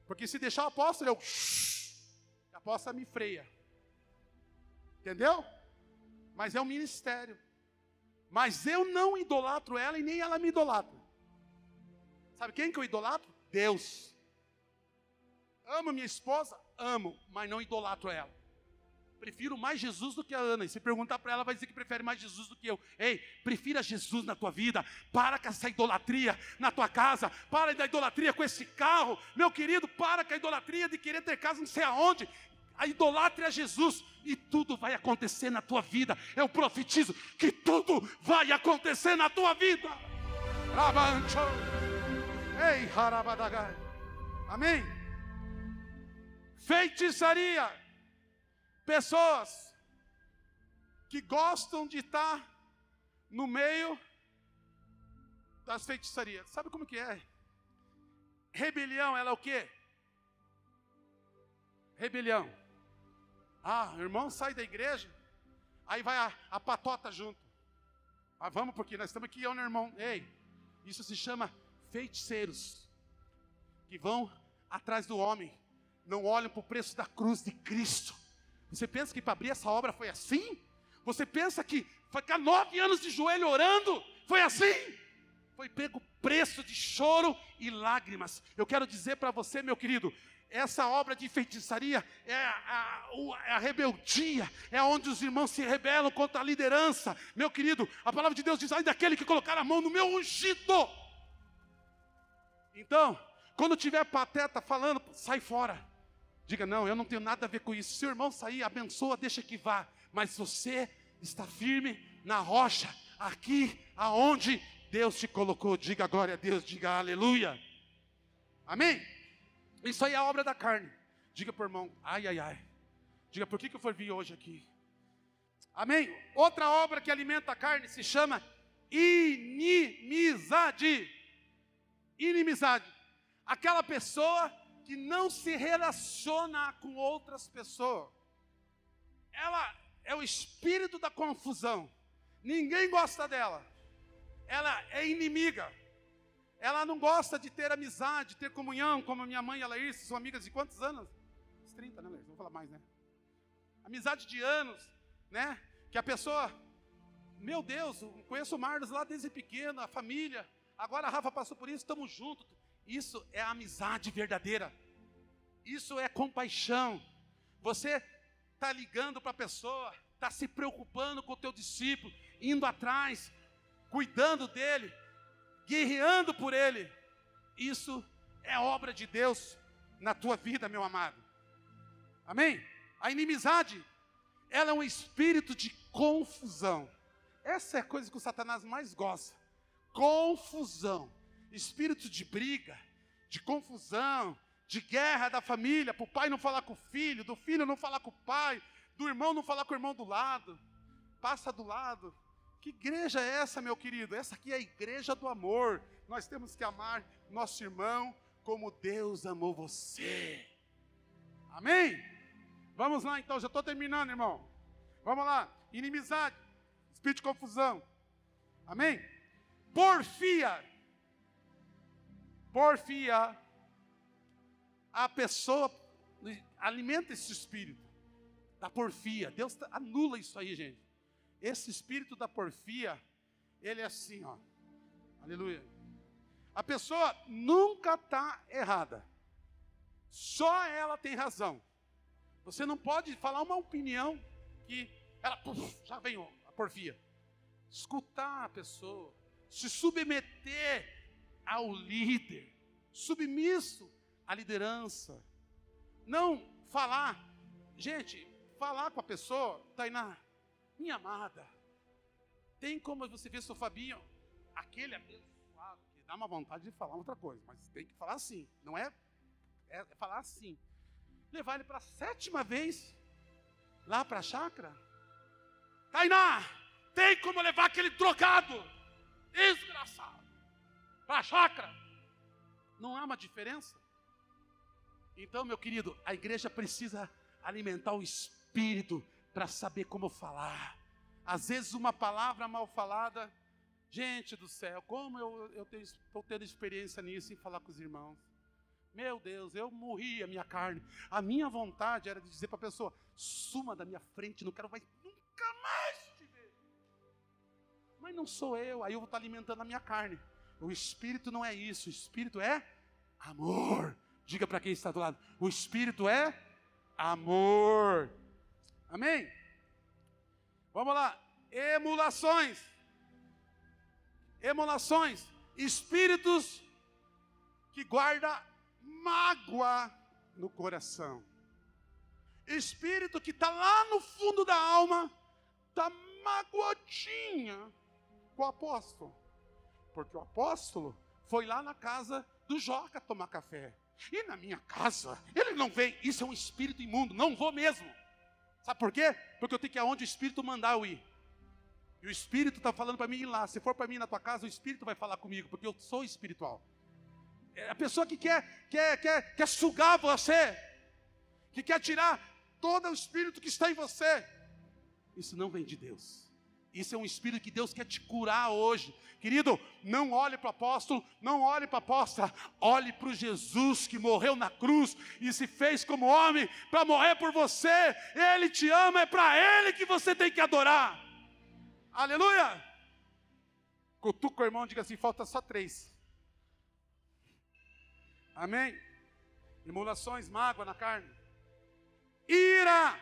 Porque se deixar o apóstolo, eu. A apóstola me freia. Entendeu? Mas é um ministério. Mas eu não idolatro ela e nem ela me idolatra. Sabe quem que eu idolatro? Deus. Amo minha esposa? Amo, mas não idolatro ela. Prefiro mais Jesus do que a Ana. E se perguntar para ela, vai dizer que prefere mais Jesus do que eu. Ei, prefira Jesus na tua vida. Para com essa idolatria na tua casa. Para da idolatria com esse carro. Meu querido, para com a idolatria de querer ter casa não sei aonde. A idolatria é Jesus. E tudo vai acontecer na tua vida. Eu profetizo que tudo vai acontecer na tua vida. Ei. Amém? Feitiçaria Pessoas que gostam de estar no meio das feitiçarias. Sabe como que é? Rebelião, ela é o quê? Rebelião. Ah, irmão sai da igreja, aí vai a, a patota junto. Ah, vamos porque nós estamos aqui, eu e irmão. Ei, isso se chama feiticeiros, que vão atrás do homem, não olham para o preço da cruz de Cristo você pensa que para abrir essa obra foi assim? Você pensa que ficar nove anos de joelho orando foi assim? Foi pego preço de choro e lágrimas. Eu quero dizer para você, meu querido, essa obra de feitiçaria é a, a, é a, rebeldia, é onde os irmãos se rebelam contra a liderança. Meu querido, a palavra de Deus diz: ai daquele que colocar a mão no meu ungido. Então, quando tiver pateta falando, sai fora. Diga, não, eu não tenho nada a ver com isso. Se o irmão sair, abençoa, deixa que vá. Mas você está firme na rocha, aqui aonde Deus te colocou. Diga glória a Deus, diga aleluia. Amém? Isso aí é a obra da carne. Diga o irmão, ai, ai, ai. Diga, por que, que eu fui vir hoje aqui? Amém? Outra obra que alimenta a carne se chama inimizade. Inimizade. Aquela pessoa que não se relaciona com outras pessoas. Ela é o espírito da confusão. Ninguém gosta dela. Ela é inimiga. Ela não gosta de ter amizade, ter comunhão, como a minha mãe e a Laís, são amigas de quantos anos? 30, né, Laís? Vou falar mais, né? Amizade de anos, né? Que a pessoa, meu Deus, conheço o Marlos lá desde pequeno, a família. Agora a Rafa passou por isso, estamos juntos. Isso é amizade verdadeira. Isso é compaixão. Você está ligando para a pessoa, está se preocupando com o teu discípulo, indo atrás, cuidando dele, guerreando por ele. Isso é obra de Deus na tua vida, meu amado. Amém? A inimizade, ela é um espírito de confusão. Essa é a coisa que o Satanás mais gosta. Confusão espírito de briga, de confusão, de guerra da família, para o pai não falar com o filho, do filho não falar com o pai, do irmão não falar com o irmão do lado, passa do lado. Que igreja é essa, meu querido? Essa aqui é a igreja do amor. Nós temos que amar nosso irmão como Deus amou você. Amém? Vamos lá então, já estou terminando, irmão. Vamos lá. Inimizade, espírito de confusão. Amém? Porfia, Porfia, a pessoa alimenta esse espírito. da porfia. Deus tá, anula isso aí, gente. Esse espírito da porfia, ele é assim, ó. Aleluia. A pessoa nunca está errada. Só ela tem razão. Você não pode falar uma opinião que ela puf, já vem a porfia. Escutar a pessoa, se submeter ao líder, submisso à liderança. Não falar, gente, falar com a pessoa, Tainá, minha amada, tem como você ver seu Fabinho, aquele abençoado, que dá uma vontade de falar outra coisa, mas tem que falar assim, não é, é, é falar assim. Levar ele para a sétima vez, lá para a chácara. Tainá, tem como levar aquele drogado, desgraçado, para a chácara. Não há uma diferença. Então, meu querido, a igreja precisa alimentar o espírito para saber como falar. Às vezes, uma palavra mal falada, gente do céu, como eu estou tendo experiência nisso em falar com os irmãos. Meu Deus, eu morri a minha carne. A minha vontade era de dizer para a pessoa: suma da minha frente, não quero mais, nunca mais te ver. Mas não sou eu, aí eu vou estar alimentando a minha carne. O espírito não é isso, o espírito é amor. Diga para quem está do lado: o espírito é amor. Amém? Vamos lá. Emulações. Emulações. Espíritos que guarda mágoa no coração. Espírito que está lá no fundo da alma, está magoadinha com o apóstolo. Porque o apóstolo foi lá na casa do Joca tomar café. E na minha casa, ele não vem. Isso é um espírito imundo, não vou mesmo. Sabe por quê? Porque eu tenho que ir aonde o Espírito mandar eu ir. E o Espírito está falando para mim ir lá. Se for para mim na tua casa, o Espírito vai falar comigo, porque eu sou espiritual. É a pessoa que quer, quer, quer, quer sugar você, que quer tirar todo o Espírito que está em você. Isso não vem de Deus. Isso é um espírito que Deus quer te curar hoje. Querido, não olhe para o apóstolo, não olhe para a apóstola, olhe para o Jesus que morreu na cruz e se fez como homem para morrer por você. Ele te ama, é para Ele que você tem que adorar. Aleluia! Cutuca o irmão diga assim: falta só três. Amém? Emulações, mágoa na carne. Ira,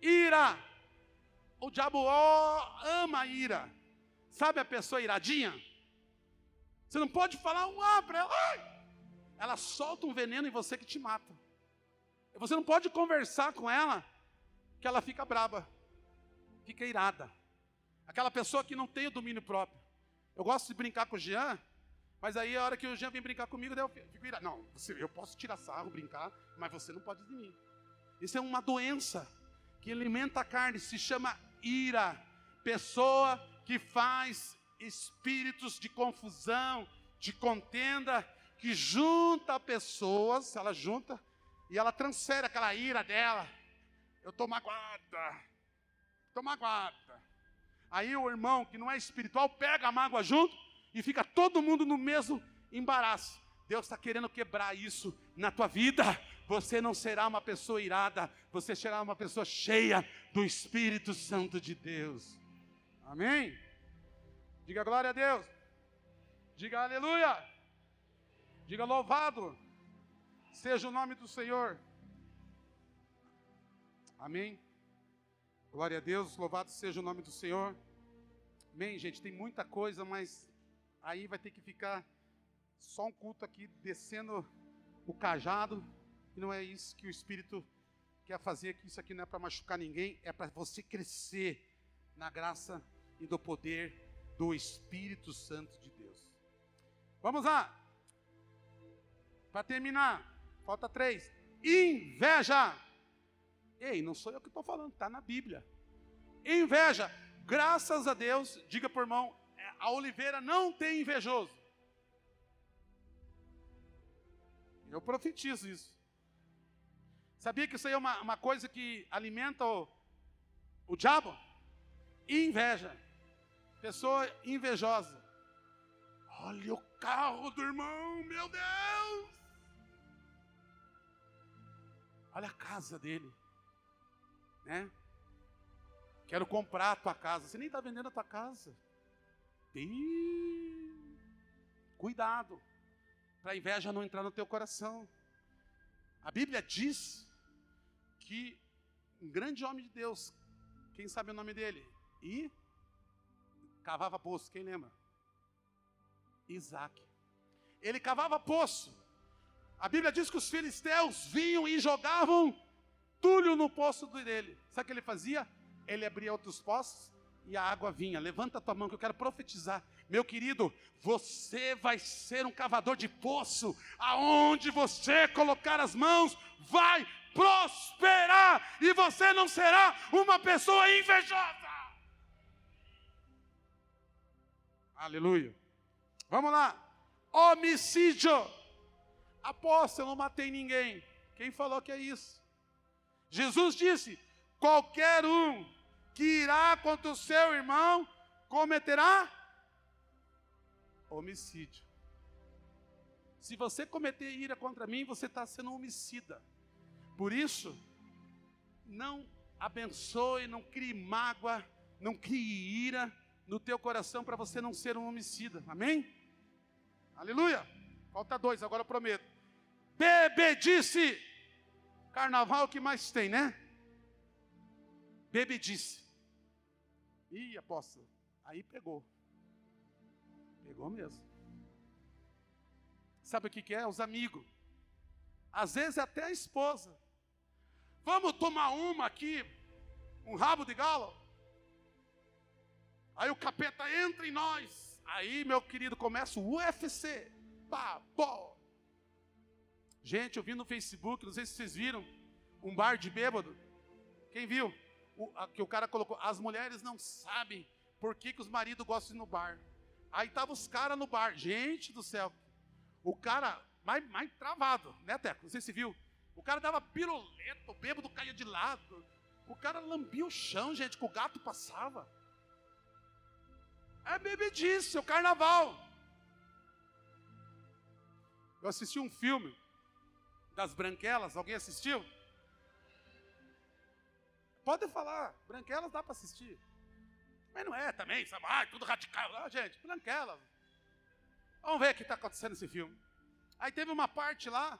ira o diabo ama a ira. Sabe a pessoa iradinha? Você não pode falar um ah para ela. Ai! Ela solta um veneno em você que te mata. Você não pode conversar com ela que ela fica braba, fica irada. Aquela pessoa que não tem o domínio próprio. Eu gosto de brincar com o Jean, mas aí a hora que o Jean vem brincar comigo, eu fico irado. Não, eu posso tirar sarro, brincar, mas você não pode de mim. Isso é uma doença que alimenta a carne, se chama ira, pessoa que faz espíritos de confusão, de contenda, que junta pessoas, ela junta e ela transfere aquela ira dela. Eu estou magoada, estou magoada. Aí o irmão que não é espiritual pega a mágoa junto e fica todo mundo no mesmo embaraço. Deus está querendo quebrar isso na tua vida. Você não será uma pessoa irada, você será uma pessoa cheia do Espírito Santo de Deus. Amém? Diga glória a Deus. Diga aleluia. Diga louvado seja o nome do Senhor. Amém. Glória a Deus, louvado seja o nome do Senhor. Amém, gente. Tem muita coisa, mas aí vai ter que ficar só um culto aqui descendo o cajado. E não é isso que o Espírito quer fazer, que isso aqui não é para machucar ninguém, é para você crescer na graça e do poder do Espírito Santo de Deus. Vamos lá. Para terminar, falta três. Inveja. Ei, não sou eu que estou falando, está na Bíblia. Inveja. Graças a Deus, diga por irmão, a oliveira não tem invejoso. Eu profetizo isso. Sabia que isso aí é uma, uma coisa que alimenta o, o diabo? Inveja. Pessoa invejosa. Olha o carro do irmão, meu Deus! Olha a casa dele. né? Quero comprar a tua casa. Você nem está vendendo a tua casa. Cuidado, para a inveja não entrar no teu coração. A Bíblia diz que um grande homem de Deus, quem sabe o nome dele? E cavava poço, quem lembra? Isaac. Ele cavava poço. A Bíblia diz que os filisteus vinham e jogavam tulho no poço dele. Sabe o que ele fazia? Ele abria outros poços e a água vinha. Levanta a tua mão que eu quero profetizar. Meu querido, você vai ser um cavador de poço. Aonde você colocar as mãos, vai prosperar. E você não será uma pessoa invejosa. Aleluia. Vamos lá. Homicídio. Apóstolo, eu não matei ninguém. Quem falou que é isso? Jesus disse: qualquer um que irá contra o seu irmão cometerá homicídio. Se você cometer ira contra mim, você está sendo homicida. Por isso, não abençoe, não crie mágoa, não crie ira no teu coração para você não ser um homicida. Amém? Aleluia. Falta dois, agora prometo. Bebedice. Carnaval que mais tem, né? Bebedice. Ih, apóstolo, aí pegou. Pegou mesmo. Sabe o que, que é? Os amigos. Às vezes até a esposa. Vamos tomar uma aqui, um rabo de galo? Aí o capeta entra em nós. Aí, meu querido, começa o UFC. Pá, pô. Gente, eu vi no Facebook, não sei se vocês viram, um bar de bêbado. Quem viu? O, a, que o cara colocou, as mulheres não sabem por que, que os maridos gostam de ir no bar. Aí tava os caras no bar. Gente do céu. O cara, mais, mais travado, né, Teco? Não sei se viu. O cara dava piruleta, o bêbado caía de lado. O cara lambia o chão, gente, que o gato passava. É bebedice, o carnaval. Eu assisti um filme das Branquelas, alguém assistiu? Pode falar, Branquelas dá para assistir. Mas não é também, sabe? Ah, tudo radical. Não, gente, Branquelas. Vamos ver o que está acontecendo nesse filme. Aí teve uma parte lá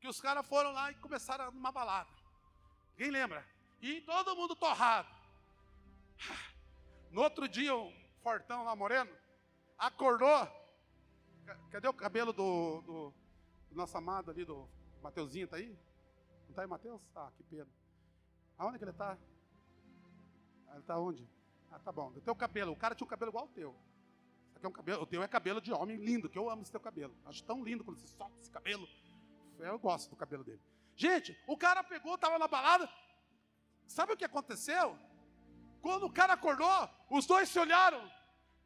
que os caras foram lá e começaram numa balada. Quem lembra? E todo mundo torrado. No outro dia, um fortão lá, moreno, acordou. Cadê o cabelo do, do, do nosso amado ali, do Mateuzinho, tá aí? Não tá aí, Mateus? Ah, que pena. Aonde que ele está? Ele está onde? Ah, tá bom. O teu cabelo, o cara tinha um cabelo igual ao teu. Aqui é um cabelo, o teu é cabelo de homem lindo, que eu amo esse teu cabelo. Acho tão lindo quando você solta esse cabelo. Eu gosto do cabelo dele. Gente, o cara pegou, estava na balada. Sabe o que aconteceu? Quando o cara acordou, os dois se olharam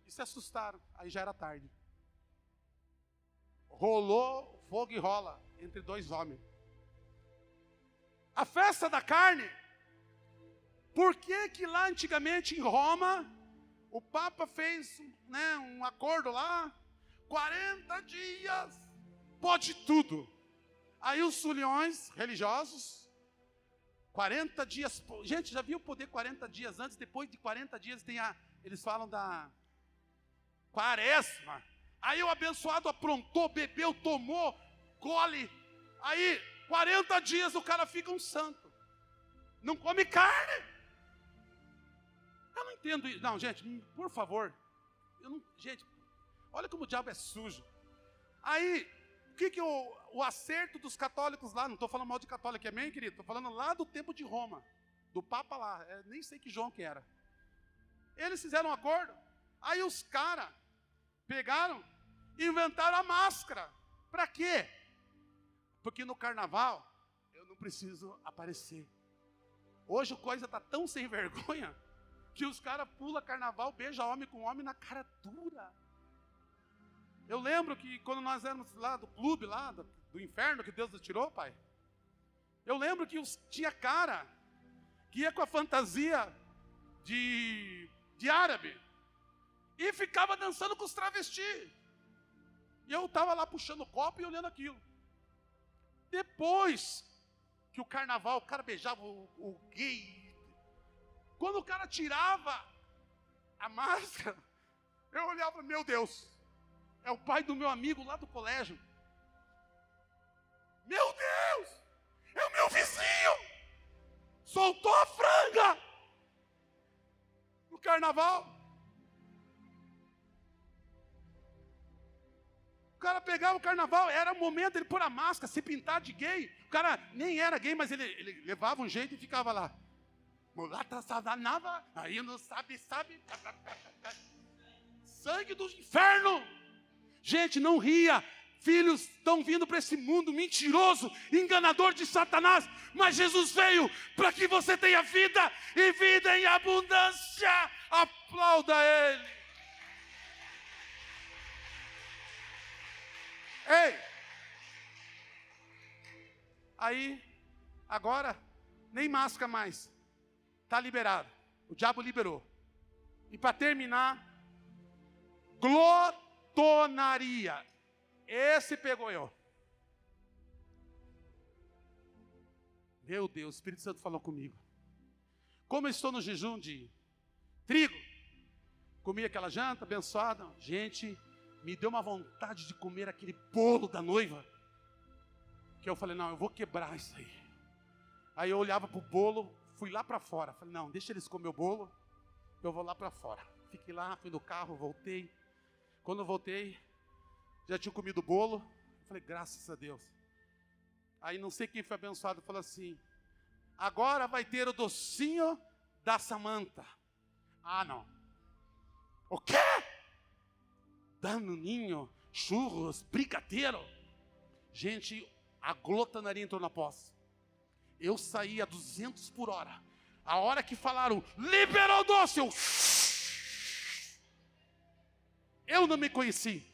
e se assustaram. Aí já era tarde. Rolou fogo e rola entre dois homens. A festa da carne por que, que lá antigamente em Roma, o Papa fez né, um acordo lá, 40 dias, pode tudo. Aí os sulhões religiosos, 40 dias, gente, já viu poder 40 dias antes, depois de 40 dias tem a, eles falam da quaresma. Aí o abençoado aprontou, bebeu, tomou, gole. Aí 40 dias o cara fica um santo. Não come carne. Eu não entendo isso. Não, gente, por favor. Eu não, gente, olha como o diabo é sujo. Aí, o que, que o, o acerto dos católicos lá, não estou falando mal de católico, amém, querido? Estou falando lá do tempo de Roma, do Papa lá, é, nem sei que João que era. Eles fizeram um acordo. Aí os caras pegaram e inventaram a máscara. Para quê? Porque no carnaval eu não preciso aparecer. Hoje a coisa está tão sem vergonha que os caras pulam carnaval, beija homem com homem na cara dura. Eu lembro que quando nós éramos lá do clube, lá do, inferno que Deus nos tirou, pai. Eu lembro que tinha cara que ia com a fantasia de, de árabe e ficava dançando com os travestis. E eu estava lá puxando o copo e olhando aquilo. Depois que o carnaval, o cara beijava o, o gay Quando o cara tirava a máscara, eu olhava, meu Deus, é o pai do meu amigo lá do colégio. Meu Deus, é o meu vizinho. Soltou a franga no carnaval. O cara pegava o carnaval, era o momento dele pôr a máscara, se pintar de gay. O cara nem era gay, mas ele, ele levava um jeito e ficava lá. Mulata sadanava, aí não sabe, sabe. Sangue do inferno. Gente, não ria. Filhos estão vindo para esse mundo mentiroso, enganador de Satanás, mas Jesus veio para que você tenha vida e vida em abundância. Aplauda Ele. Ei! Aí, agora, nem máscara mais. Está liberado. O diabo liberou. E para terminar, glotonaria. Esse pegou eu. Meu Deus, o Espírito Santo falou comigo. Como eu estou no jejum de trigo, comi aquela janta abençoada. Gente, me deu uma vontade de comer aquele bolo da noiva. Que eu falei, não, eu vou quebrar isso aí. Aí eu olhava para o bolo, fui lá para fora. Falei, não, deixa eles comer o bolo, eu vou lá para fora. Fiquei lá, fui no carro, voltei. Quando eu voltei, já tinha comido bolo. Falei, graças a Deus. Aí não sei quem foi abençoado, falou assim: agora vai ter o docinho da Samanta. Ah, não. O quê? Danoninho, churros, brigadeiro. Gente, a glotanaria entrou na posse. Eu saí a 200 por hora. A hora que falaram, liberou o doce, eu. Eu não me conheci.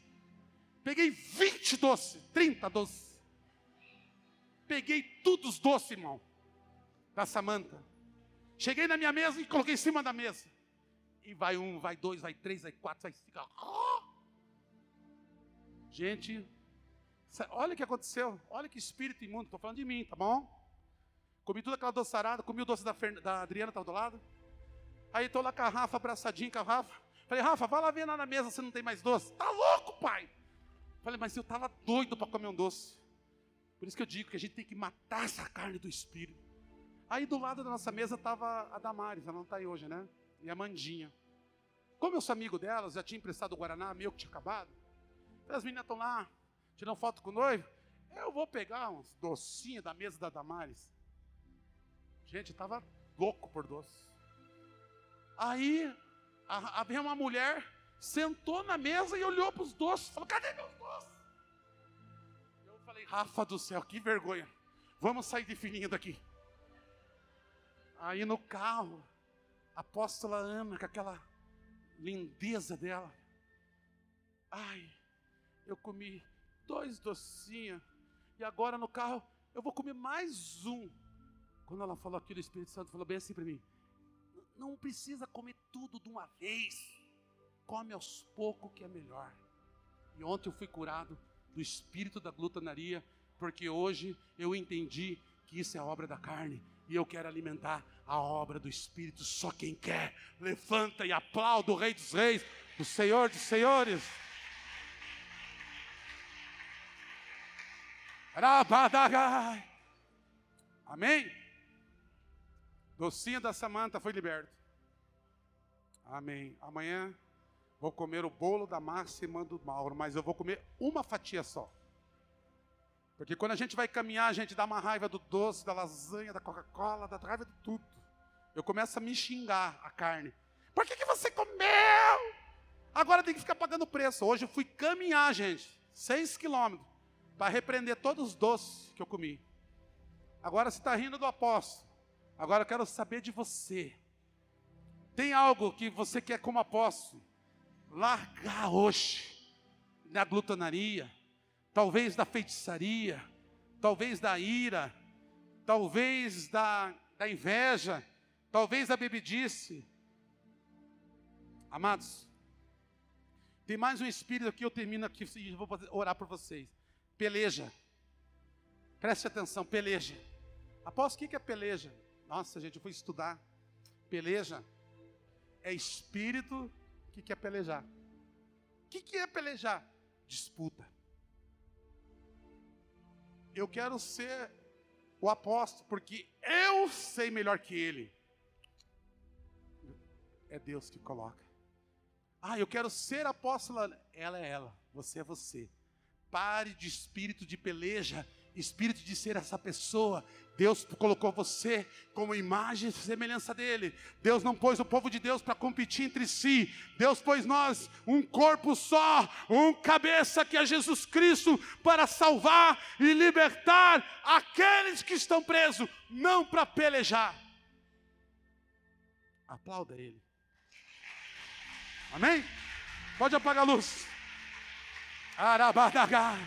Peguei 20 doces, 30 doces. Peguei tudo os doces, irmão, da Samanta. Cheguei na minha mesa e coloquei em cima da mesa. E vai um, vai dois, vai três, vai quatro, vai cinco. Gente, olha o que aconteceu. Olha que espírito imundo. Estou falando de mim, tá bom? Comi toda aquela doçarada, comi o doce da, Fern... da Adriana, estava do lado. Aí estou lá com a Rafa, abraçadinho com a Rafa. Falei, Rafa, vai lá ver lá na mesa se não tem mais doce. Tá louco, pai? Falei, mas eu estava doido para comer um doce. Por isso que eu digo que a gente tem que matar essa carne do espírito. Aí do lado da nossa mesa estava a Damares, ela não está aí hoje, né? E a Mandinha. Como eu sou amigo delas, já tinha emprestado o Guaraná, meu que tinha acabado. As meninas estão lá, tirando foto com o noivo. Eu vou pegar uns docinhos da mesa da Damares. Gente, estava louco por doce. Aí a, a, veio uma mulher, sentou na mesa e olhou para os doces. Falou: cadê meus doces? Eu falei: Rafa do céu, que vergonha. Vamos sair de fininho daqui. Aí no carro, a apóstola Ana, com aquela lindeza dela. Ai, eu comi dois docinhos. E agora no carro eu vou comer mais um. Quando ela falou aquilo, o Espírito Santo falou bem assim para mim: Não precisa comer tudo de uma vez. Come aos poucos que é melhor. E ontem eu fui curado do espírito da glutanaria, porque hoje eu entendi que isso é obra da carne e eu quero alimentar a obra do Espírito. Só quem quer, levanta e aplauda o Rei dos Reis, o Senhor dos Senhores. Amém? Docinho da Samanta foi liberto. Amém. Amanhã vou comer o bolo da Máxima do Mauro, mas eu vou comer uma fatia só. Porque quando a gente vai caminhar, a gente dá uma raiva do doce, da lasanha, da Coca-Cola, da raiva de tudo. Eu começo a me xingar a carne. Por que, que você comeu? Agora tem que ficar pagando preço. Hoje eu fui caminhar, gente, seis quilômetros, para repreender todos os doces que eu comi. Agora você está rindo do apóstolo. Agora eu quero saber de você. Tem algo que você quer como apóstolo? Largar hoje na glutanaria talvez da feitiçaria, talvez da ira, talvez da, da inveja, talvez da bebedice. Amados, tem mais um espírito aqui, eu termino aqui e vou orar por vocês. Peleja. Preste atenção, peleja. Após o que é peleja? Nossa, gente, eu fui estudar. Peleja é espírito que quer pelejar. O que, que é pelejar? Disputa. Eu quero ser o apóstolo, porque eu sei melhor que ele. É Deus que coloca. Ah, eu quero ser apóstola. Ela é ela, você é você. Pare de espírito de peleja, espírito de ser essa pessoa. Deus colocou você como imagem e semelhança dele. Deus não pôs o povo de Deus para competir entre si. Deus pôs nós um corpo só, um cabeça que é Jesus Cristo para salvar e libertar aqueles que estão presos, não para pelejar. Aplauda ele. Amém? Pode apagar a luz. Arabadagá.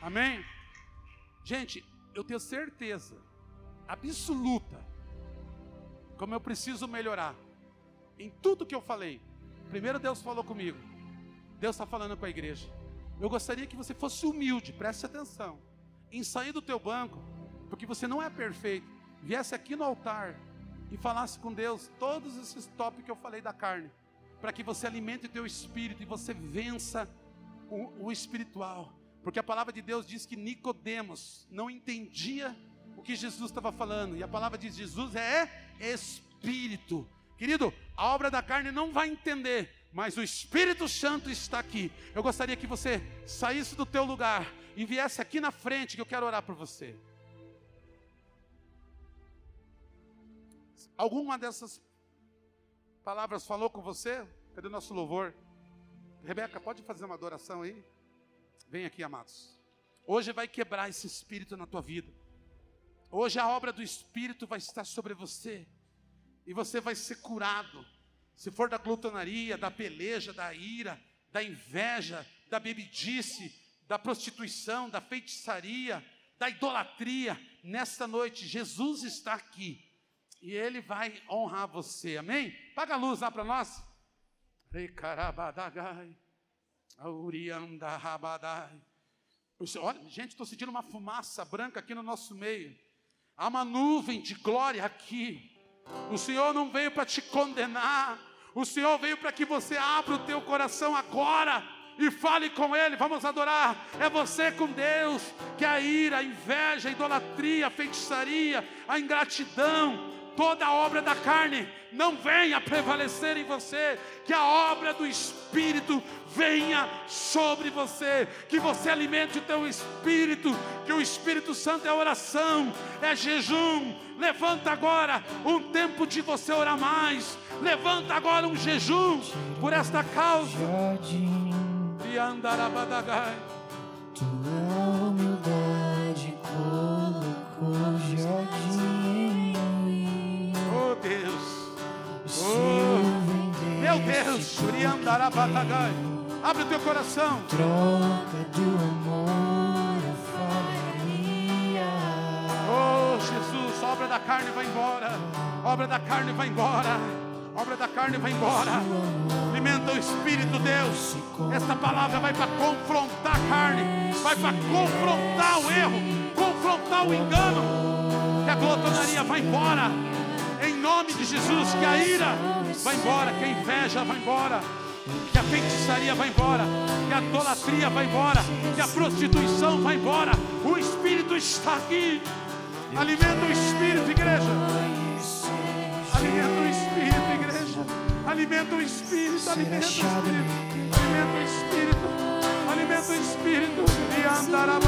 Amém? Gente, eu tenho certeza absoluta como eu preciso melhorar em tudo que eu falei. Primeiro Deus falou comigo. Deus está falando com a igreja. Eu gostaria que você fosse humilde, preste atenção, em sair do teu banco, porque você não é perfeito. Viesse aqui no altar e falasse com Deus todos esses tópicos que eu falei da carne, para que você alimente o teu espírito e você vença o, o espiritual. Porque a palavra de Deus diz que Nicodemos não entendia o que Jesus estava falando. E a palavra de Jesus é espírito. Querido, a obra da carne não vai entender, mas o Espírito Santo está aqui. Eu gostaria que você saísse do teu lugar e viesse aqui na frente que eu quero orar por você. Alguma dessas palavras falou com você? Cadê o nosso louvor? Rebeca, pode fazer uma adoração aí? Vem aqui, amados. Hoje vai quebrar esse espírito na tua vida. Hoje a obra do Espírito vai estar sobre você. E você vai ser curado. Se for da glutonaria, da peleja, da ira, da inveja, da bebidice, da prostituição, da feitiçaria, da idolatria, nesta noite Jesus está aqui. E Ele vai honrar você. Amém? Paga a luz lá para nós. Recarabadagai. Olha, gente, estou sentindo uma fumaça branca aqui no nosso meio. Há uma nuvem de glória aqui. O Senhor não veio para te condenar. O Senhor veio para que você abra o teu coração agora e fale com Ele. Vamos adorar. É você com Deus. Que a ira, a inveja, a idolatria, a feitiçaria, a ingratidão, toda a obra da carne não venha prevalecer em você, que a obra do Espírito venha sobre você, que você alimente o teu espírito, que o Espírito Santo é oração, é jejum. Levanta agora um tempo de você orar mais. Levanta agora um jejum por esta causa. E andarabadagai. Deus. Abre o teu coração. Troca do amor a Oh, Jesus, obra da carne vai embora. Obra da carne vai embora. Obra da carne vai embora. Alimenta o Espírito, Deus. Esta palavra vai para confrontar a carne. Vai para confrontar o erro. Confrontar o engano. Que a glutonaria vai embora. Nome de Jesus, que a ira vai embora, que a inveja vai embora, que a feitiçaria vai embora, que a idolatria vai embora, que a prostituição vai embora. O Espírito está aqui. Alimenta o Espírito, igreja. Alimenta o Espírito, igreja. Alimenta o Espírito, alimenta o Espírito. Alimenta o Espírito. Alimenta o Espírito. E andará